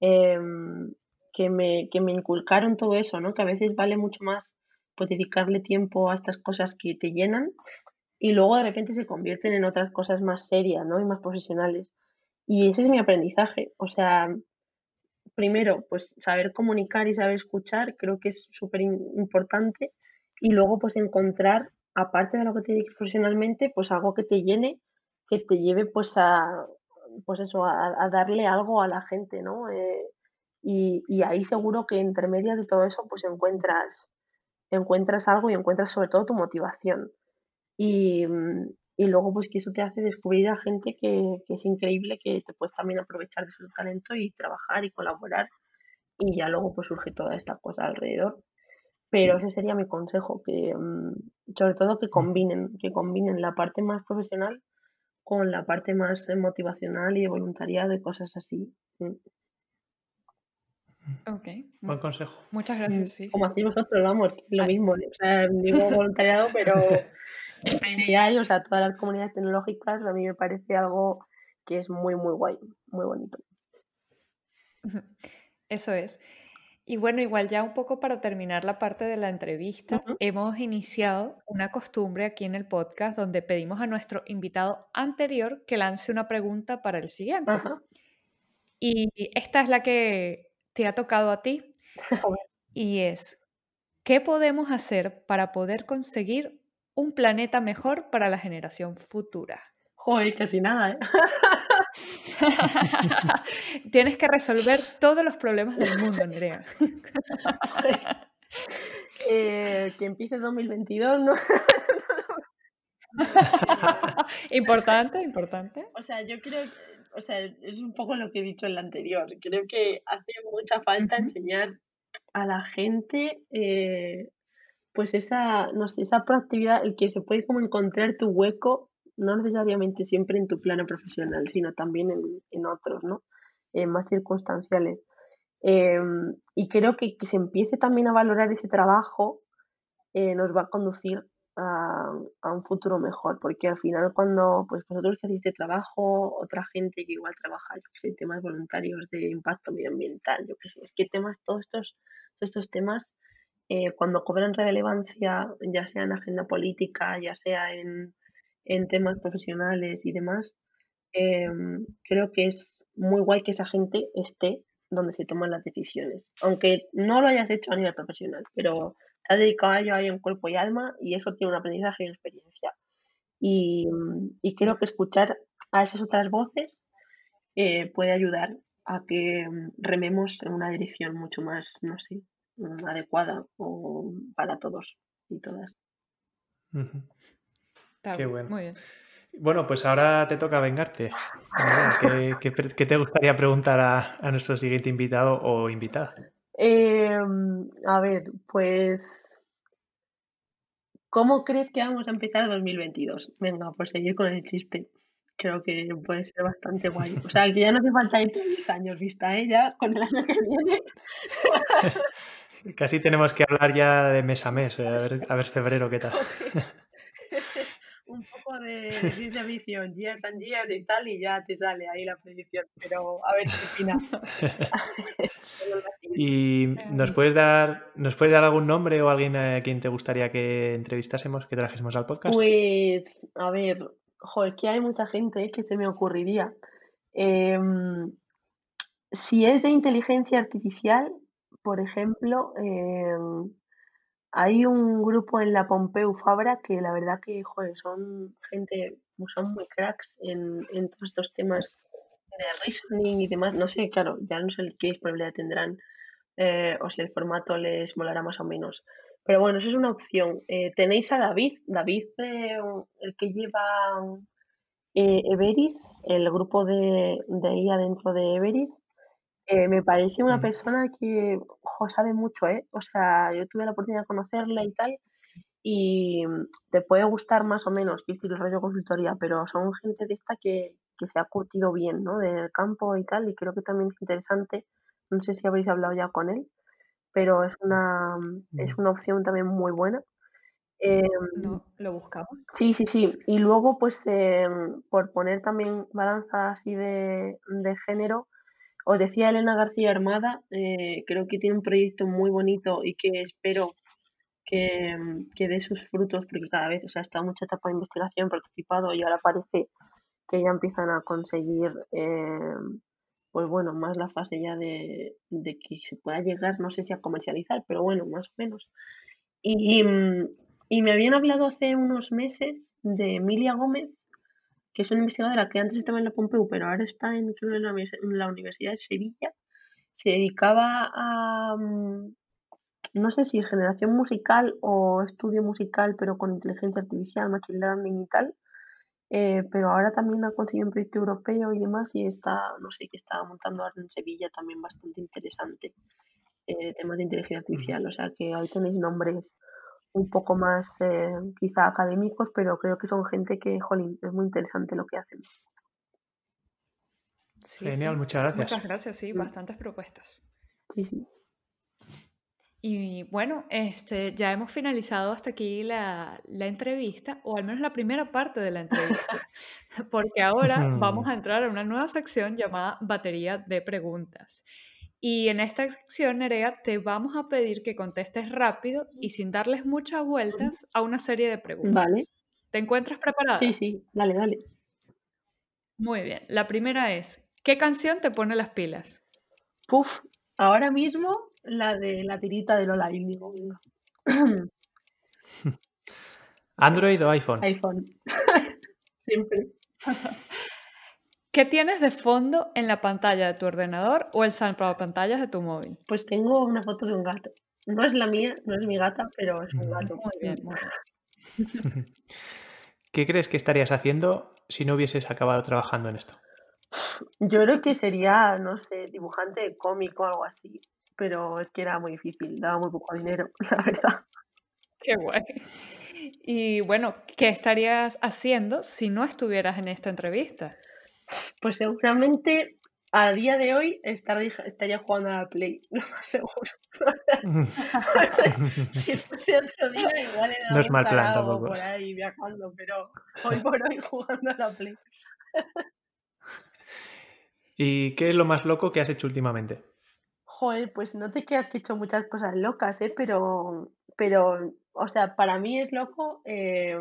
em, que me, que me inculcaron todo eso, ¿no? Que a veces vale mucho más pues dedicarle tiempo a estas cosas que te llenan y luego de repente se convierten en otras cosas más serias, ¿no? Y más profesionales. Y ese es mi aprendizaje. O sea, primero, pues saber comunicar y saber escuchar creo que es súper importante. Y luego, pues encontrar, aparte de lo que te dediques profesionalmente, pues algo que te llene, que te lleve pues a, pues eso, a, a darle algo a la gente, ¿no? Eh, y, y ahí seguro que entre medias de todo eso, pues encuentras, encuentras algo y encuentras sobre todo tu motivación. Y, mm, y luego, pues que eso te hace descubrir a gente que, que es increíble, que te puedes también aprovechar de su talento y trabajar y colaborar. Y ya luego pues surge toda esta cosa alrededor. Pero ese sería mi consejo, que mm, sobre todo que combinen, que combinen la parte más profesional con la parte más eh, motivacional y de voluntariado y cosas así. Ok, Buen consejo. muchas gracias, sí. Como hacéis vosotros, vamos, que es lo mismo. ¿eh? O sea, digo <laughs> voluntariado, pero <laughs> PNI, o sea, todas las comunidades tecnológicas, a mí me parece algo que es muy, muy guay, muy bonito. <laughs> Eso es. Y bueno, igual ya un poco para terminar la parte de la entrevista, hemos iniciado una costumbre aquí en el podcast donde pedimos a nuestro invitado anterior que lance una pregunta para el siguiente. Y esta es la que te ha tocado a ti. <laughs> y es, ¿qué podemos hacer para poder conseguir un planeta mejor para la generación futura? Joder, casi nada, ¿eh? <laughs> Tienes que resolver todos los problemas del mundo, Andrea. <laughs> eh, que empiece 2022, ¿no? importante, importante. O sea, yo creo que, o sea, es un poco lo que he dicho en la anterior. Creo que hace mucha falta enseñar a la gente, eh, pues esa, no sé, esa proactividad, el que se puede como encontrar tu hueco no necesariamente siempre en tu plano profesional, sino también en, otros, ¿no? Eh, más circunstanciales. Em, y creo que que se empiece también a valorar ese trabajo eh, nos va a conducir a, un futuro mejor, porque al final cuando pues vosotros que hacéis de trabajo, otra gente que igual trabaja, yo que sé, temas voluntarios de impacto medioambiental, yo que sé, es que temas, todos estos, todos estos temas, eh, cuando cobran relevancia, ya sea en agenda política, ya sea en, en temas profesionales y demás, em, creo que es muy guay que esa gente esté donde se toman las decisiones. Aunque no lo hayas hecho a nivel profesional, pero te has dedicado a ello ahí en cuerpo y alma y eso tiene un aprendizaje y experiencia. Y, creo que escuchar a esas otras voces eh, puede ayudar a que rememos en una dirección mucho más, no sé, adecuada o para todos y todas. Qué bueno. Muy bien. Bueno, pues ahora te toca vengarte. ¿Qué, te gustaría preguntar a, nuestro siguiente invitado o invitada? Em, a ver, pues. ¿Cómo crees que vamos a empezar 2022? Venga, por seguir con el chiste. Creo que puede ser bastante guay. O sea, que ya no hace falta ir 10 años vista, ella ¿eh? con el año que viene. <laughs> Casi tenemos que hablar ya de mes a mes, a ver, a ver febrero qué tal <laughs> un poco de ciencia ficción, years and years y tal, y ya te sale ahí la predicción. Pero a ver qué. <laughs> ¿Y nos puedes dar nos puedes dar algún nombre o alguien a quien te gustaría que entrevistásemos, que trajésemos al podcast? Pues, a ver, joder, que hay mucha gente que se me ocurriría. Em, si es de inteligencia artificial, por ejemplo, eh, hay un grupo en la Pompeu Fabra que la verdad que, joder, son gente, son muy cracks en, en todos estos temas de reasoning y demás. No sé, claro, ya no sé qué disponibilidad tendrán eh, o si el formato les molará más o menos. Pero bueno, eso es una opción. Eh, tenéis a David, David, eh, el que lleva Everis, el grupo de, de IA dentro de Everis. Eh, me parece una persona que sabe mucho, ¿eh? O sea, yo tuve la oportunidad de conocerla y tal, y te puede gustar más o menos, que el rollo consultoría, pero son gente de esta que, se ha curtido bien, ¿no? Del campo y tal, y creo que también es interesante. No sé si habréis hablado ya con él, pero es una, es una opción también muy buena. Em, no, lo buscamos. Sí, sí, sí. Y luego, pues, em, por poner también balanza así de, de género, os decía Elena García Armada, eh, creo que tiene un proyecto muy bonito y que espero que, que dé sus frutos porque cada vez, o sea, está mucha etapa de investigación participado y ahora parece que ya empiezan a conseguir, eh, pues bueno, más la fase ya de, de, que se pueda llegar, no sé si a comercializar, pero bueno, más o menos. Y, y me habían hablado hace unos meses de Emilia Gómez, que es una investigadora que antes estaba en la Pompeu, pero ahora está en, la, Universidad de Sevilla. Se dedicaba a, mm, no sé si es generación musical o estudio musical, pero con inteligencia artificial, machine learning y tal. Eh, pero ahora también ha conseguido un proyecto europeo y demás y está, no sé, que está montando ahora en Sevilla también bastante interesante. Eh, temas de inteligencia artificial, o sea que ahí tenéis nombres un poco más eh, quizá académicos, pero creo que son gente que, jolín, es muy interesante lo que hacen. Genial, muchas gracias. Muchas gracias, sí, bastantes propuestas. Sí, sí. Y bueno, este, ya hemos finalizado hasta aquí la, la, entrevista, o al menos la primera parte de la entrevista, <laughs> porque ahora vamos a entrar a una nueva sección llamada batería de preguntas. Y en esta sección, Nerea, te vamos a pedir que contestes rápido y sin darles muchas vueltas a una serie de preguntas. Vale. ¿Te encuentras preparada? Sí, sí, dale, dale. Muy bien. La primera es, ¿qué canción te pone las pilas? Puf, ahora mismo la de la tirita de Lola Índigo. <laughs> ¿Android o iPhone? iPhone. <laughs> Siempre. <laughs> ¿Qué tienes de fondo en la pantalla de tu ordenador o el pantallas de tu móvil? Pues tengo una foto de un gato. No es la mía, no es mi gata, pero es un gato. Muy bien, muy bien. <laughs> ¿Qué crees que estarías haciendo si no hubieses acabado trabajando en esto? Yo creo que sería, no sé, dibujante de cómic o algo así. Pero es que era muy difícil, daba muy poco dinero, <laughs> la verdad. Qué guay. Y bueno, ¿qué estarías haciendo si no estuvieras en esta entrevista? Pues seguramente a día de hoy estar- estaría jugando a la Play, <laughs> lo más seguro. <laughs> Si fuese otro día, igual en No es mal plan tampoco. por ahí viajando, pero hoy por hoy <laughs> jugando a la Play. ¿Y qué es lo más loco que has hecho últimamente? Joder, pues no te creas que he hecho muchas cosas locas, ¿eh? Pero, pero, o sea, para mí es loco eh,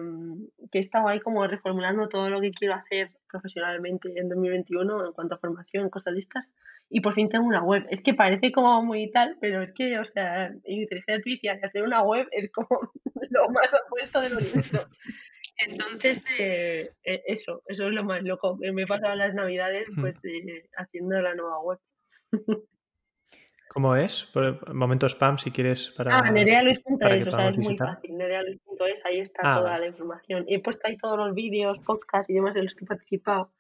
que he estado ahí como reformulando todo lo que quiero hacer profesionalmente en 2021 en cuanto a formación, cosas de estas, y por fin tengo una web. Es que parece como muy tal, pero es que, o sea, inteligencia artificial y hacer una web es como <laughs> lo más opuesto del universo. <laughs> Entonces, eh, eso, eso es lo más loco. Me he pasado las navidades pues eh, haciendo la nueva web. <laughs> ¿Cómo es? Por momento spam si quieres para... Ah, para nerealuis.es, o sea, es muy visitar. fácil. Nerealuis.es, ahí está Ah, toda vale. la información. He puesto ahí todos los vídeos, podcasts y demás de los que he participado.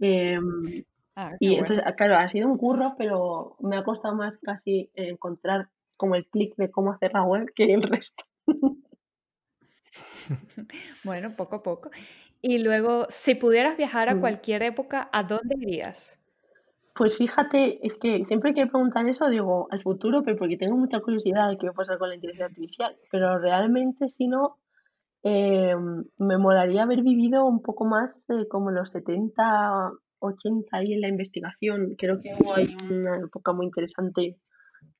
Em, Ah, y bueno. entonces, claro, ha sido un curro, pero me ha costado más casi encontrar como el clic de cómo hacer la web que el resto. <laughs> Bueno, poco a poco. Y luego, si pudieras viajar a Mm. cualquier época, ¿a dónde irías? Pues fíjate, es que siempre que preguntan eso digo al futuro, pero porque tengo mucha curiosidad de qué va a pasar con la inteligencia artificial. Pero realmente, si no, eh, me molaría haber vivido un poco más eh, como los 70, 80 ahí en la investigación. Creo que hubo ahí una época muy interesante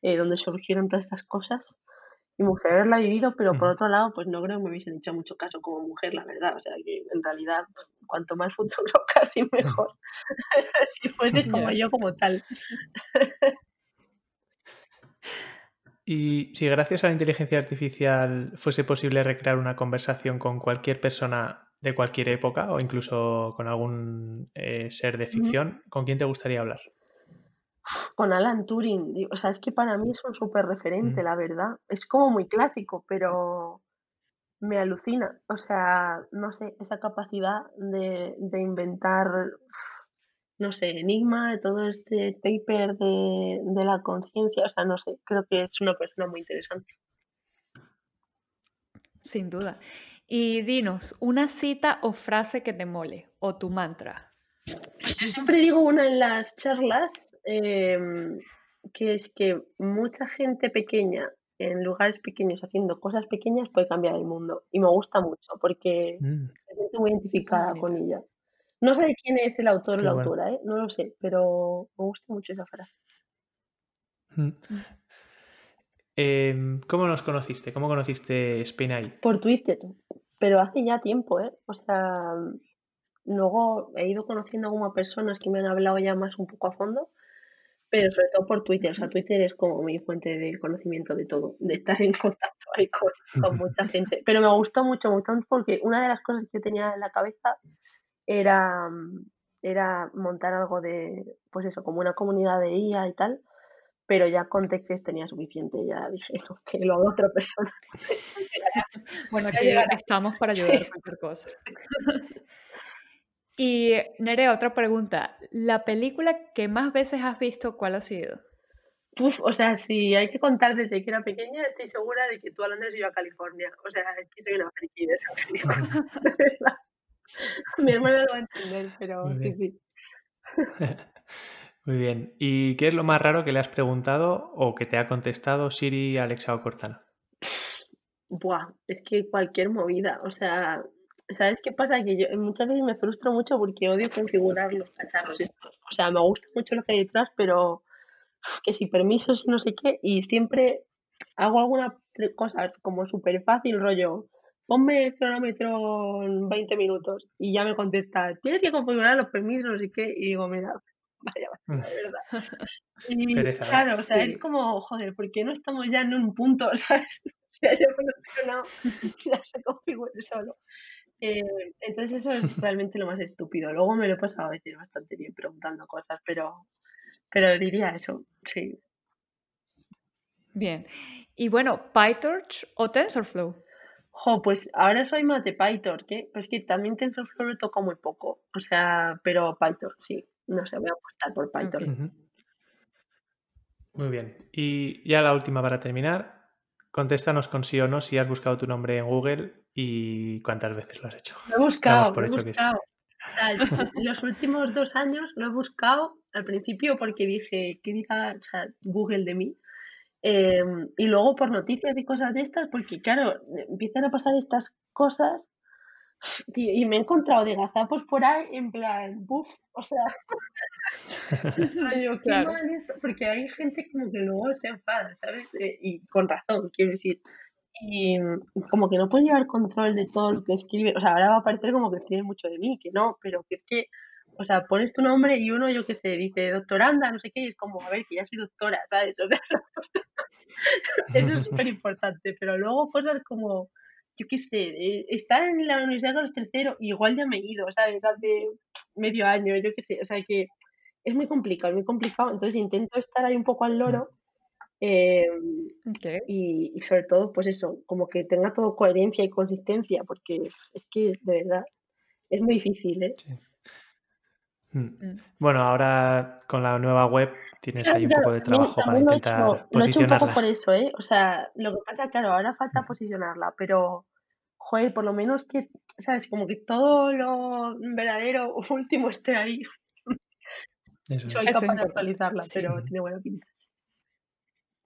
eh, donde surgieron todas estas cosas. Y me gustaría haberla vivido, pero por otro lado, pues no creo que me hubiesen hecho mucho caso como mujer, la verdad. O sea, que en realidad, cuanto más futuro, <laughs> casi mejor. <laughs> si fuese <laughs> como yo, como tal. Y si gracias a la inteligencia artificial fuese posible recrear una conversación con cualquier persona de cualquier época o incluso con algún eh, ser de ficción, ¿con quién te gustaría hablar? Con Alan Turing, digo, o sea, es que para mí es un súper referente, Mm. la verdad. Es como muy clásico, pero me alucina. O sea, no sé, esa capacidad de, de inventar, no sé, enigma, de todo este paper de, de la conciencia. O sea, no sé, creo que es una persona muy interesante. Sin duda. Y dinos, una cita o frase que te mole, o tu mantra. Pues yo siempre digo una en las charlas, em, que es que mucha gente pequeña en lugares pequeños haciendo cosas pequeñas puede cambiar el mundo. Y me gusta mucho porque Mm, me siento muy identificada con ella. No sé quién es el autor o la bueno. autora, ¿eh? No lo sé, pero me gusta mucho esa frase. Mm. Em, ¿Cómo nos conociste? ¿Cómo conociste Spain AI? Por Twitter, pero hace ya tiempo, ¿eh? O sea, luego he ido conociendo como a personas que me han hablado ya más un poco a fondo, pero sobre todo por Twitter. O sea, Twitter es como mi fuente de conocimiento de todo, de estar en contacto ahí con, con <laughs> mucha gente. Pero me gustó mucho, mucho porque una de las cosas que yo tenía en la cabeza era, era montar algo de, pues eso, como una comunidad de IA y tal, pero ya con TechFest tenía suficiente, ya dije "No, que lo haga otra persona. <laughs> Bueno, aquí estamos para ayudar a cualquier cosa. <laughs> Y Nerea, otra pregunta. ¿La película que más veces has visto, cuál ha sido? Uf, o sea, si hay que contar desde que era pequeña, estoy segura de que tú a Londres y yo a California. O sea, es que soy una friki de esa película, <laughs> de verdad. Mi hermana lo va a entender, pero sí, sí. <laughs> Muy bien. ¿Y qué es lo más raro que le has preguntado o que te ha contestado Siri, Alexa o Cortana? Buah, es que cualquier movida, o sea, ¿sabes qué pasa? Que yo muchas veces me frustro mucho porque odio configurar los cacharros estos. O sea, me gusta mucho lo que hay detrás, pero que si permisos y no sé qué, y siempre hago alguna cosa como súper fácil, rollo, ponme el cronómetro en 20 minutos y ya me contesta, tienes que configurar los permisos, no sé qué, y digo, mira, <laughs> vaya, vaya, de verdad. <laughs> Y claro, o sea, es como, joder, ¿por qué no estamos ya en un punto, <laughs> ¿sabes? O sea, yo no, ya se configure solo. Eh, entonces eso es realmente lo más estúpido. Luego me lo he pasado a veces bastante bien preguntando cosas, pero, pero diría eso, sí. Bien. Y bueno, ¿PyTorch o TensorFlow? Jo, pues ahora soy más de PyTorch, ¿eh? Pues que también TensorFlow lo toco muy poco. O sea, pero PyTorch, sí. No sé, voy a apostar por PyTorch. Muy bien. Y ya la última para terminar. Contéstanos con sí o no si has buscado tu nombre en Google y cuántas veces lo has hecho. Lo he buscado, lo he buscado. O sea, los últimos dos años lo he buscado al principio porque dije, ¿qué diga o sea, Google de mí? Em, y luego por noticias y cosas de estas, porque claro, empiezan a pasar estas cosas y me he encontrado de gazapos por ahí en plan, buf, o sea, <laughs> <laughs> porque hay gente como que luego se enfada, ¿sabes? Eh, y con razón, quiero decir. Y como que no puede llevar control de todo lo que escribe, o sea, ahora va a parecer como que escribe mucho de mí, que no, pero que es que o sea, pones tu nombre y uno, yo qué sé, dice doctoranda, no sé qué, y es como, a ver, que ya soy doctora, ¿sabes? <laughs> eso es súper importante, pero luego cosas como, yo qué sé, eh, estar en la Universidad de los Terceros, igual ya me he ido, ¿sabes? Hace medio año, yo qué sé, o sea que es muy complicado, es muy complicado, entonces intento estar ahí un poco al loro. Em, y, y, sobre todo, pues eso, como que tenga todo coherencia y consistencia, porque es que de verdad es muy difícil, ¿eh? Sí. Mm. Mm. Bueno, ahora con la nueva web tienes ahí un poco de trabajo para intentar posicionarla. Lo he hecho un poco por eso, ¿eh? O sea, lo que pasa, claro, ahora falta posicionarla, pero, joder, por lo menos que, ¿sabes? Como que todo lo verdadero <laughs> último esté ahí. Soy capaz de actualizarla, pero tiene buena pinta.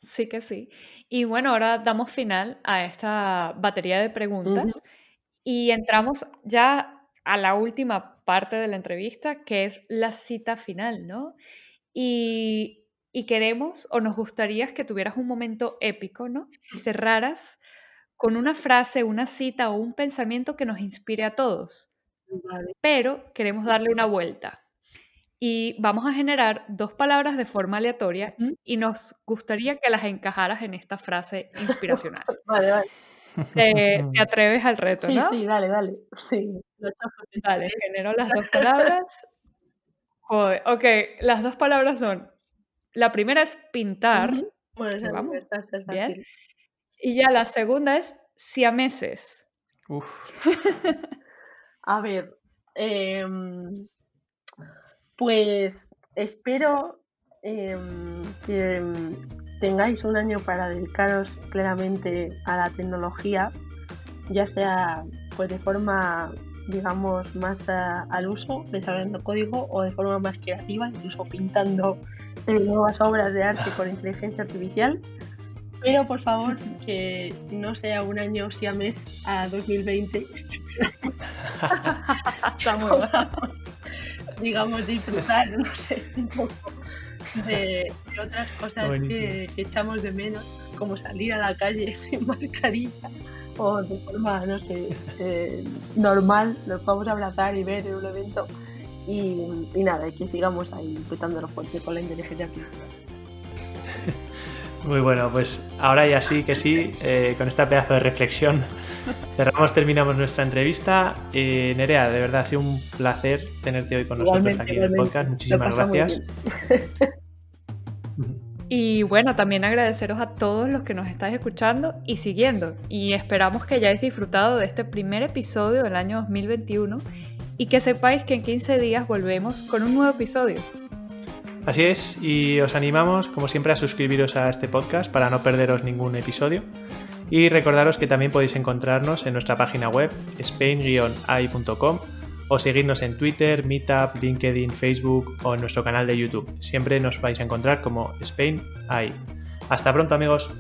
Sí que sí. Y bueno, ahora damos final a esta batería de preguntas y entramos ya a la última parte de la entrevista, que es la cita final, ¿no? Y, queremos o nos gustaría que tuvieras un momento épico, ¿no? Y cerraras con una frase, una cita o un pensamiento que nos inspire a todos. Pero queremos darle una vuelta. Y vamos a generar dos palabras de forma aleatoria y nos gustaría que las encajaras en esta frase inspiracional. <laughs> vale, vale. <laughs> Te, atreves al reto, sí, ¿no? Sí, dale, dale. Sí. Dale, genero las dos palabras. Joder, ok, las dos palabras son. La primera es pintar. Bueno, vamos. Bien. Y ya la segunda es siameses. Uf. <laughs> A ver, em, pues espero em, que tengáis un año para dedicaros plenamente a la tecnología, ya sea pues de forma digamos más al uso, desarrollando código o de forma más creativa, incluso pintando eh, nuevas obras de arte con inteligencia artificial. Pero por favor, que no sea un año mes a 2020. <laughs> <laughs> digamos, disfrutar, no sé, un poco de, otras cosas que, echamos de menos, como salir a la calle <laughs> sin mascarilla o de forma, no sé, eh, normal, nos vamos a abrazar y ver en un evento y, nada, que sigamos ahí los fuerte con la inteligencia artificial. <laughs> Muy bueno, pues ahora ya sí que sí, eh, con esta pedazo de reflexión cerramos, terminamos nuestra entrevista. Eh, Nerea, de verdad ha sido un placer tenerte hoy con nosotros aquí en el podcast. Muchísimas gracias. <laughs> Y bueno, también agradeceros a todos los que nos estáis escuchando y siguiendo. Y esperamos que hayáis disfrutado de este primer episodio del año 2021 y que sepáis que en 15 días volvemos con un nuevo episodio. Así es, y os animamos, como siempre, a suscribiros a este podcast para no perderos ningún episodio. Y recordaros que también podéis encontrarnos en nuestra página web spain-ai.com o seguirnos en Twitter, Meetup, LinkedIn, Facebook o en nuestro canal de YouTube. Siempre nos vais a encontrar como Spain AI. Hasta pronto amigos.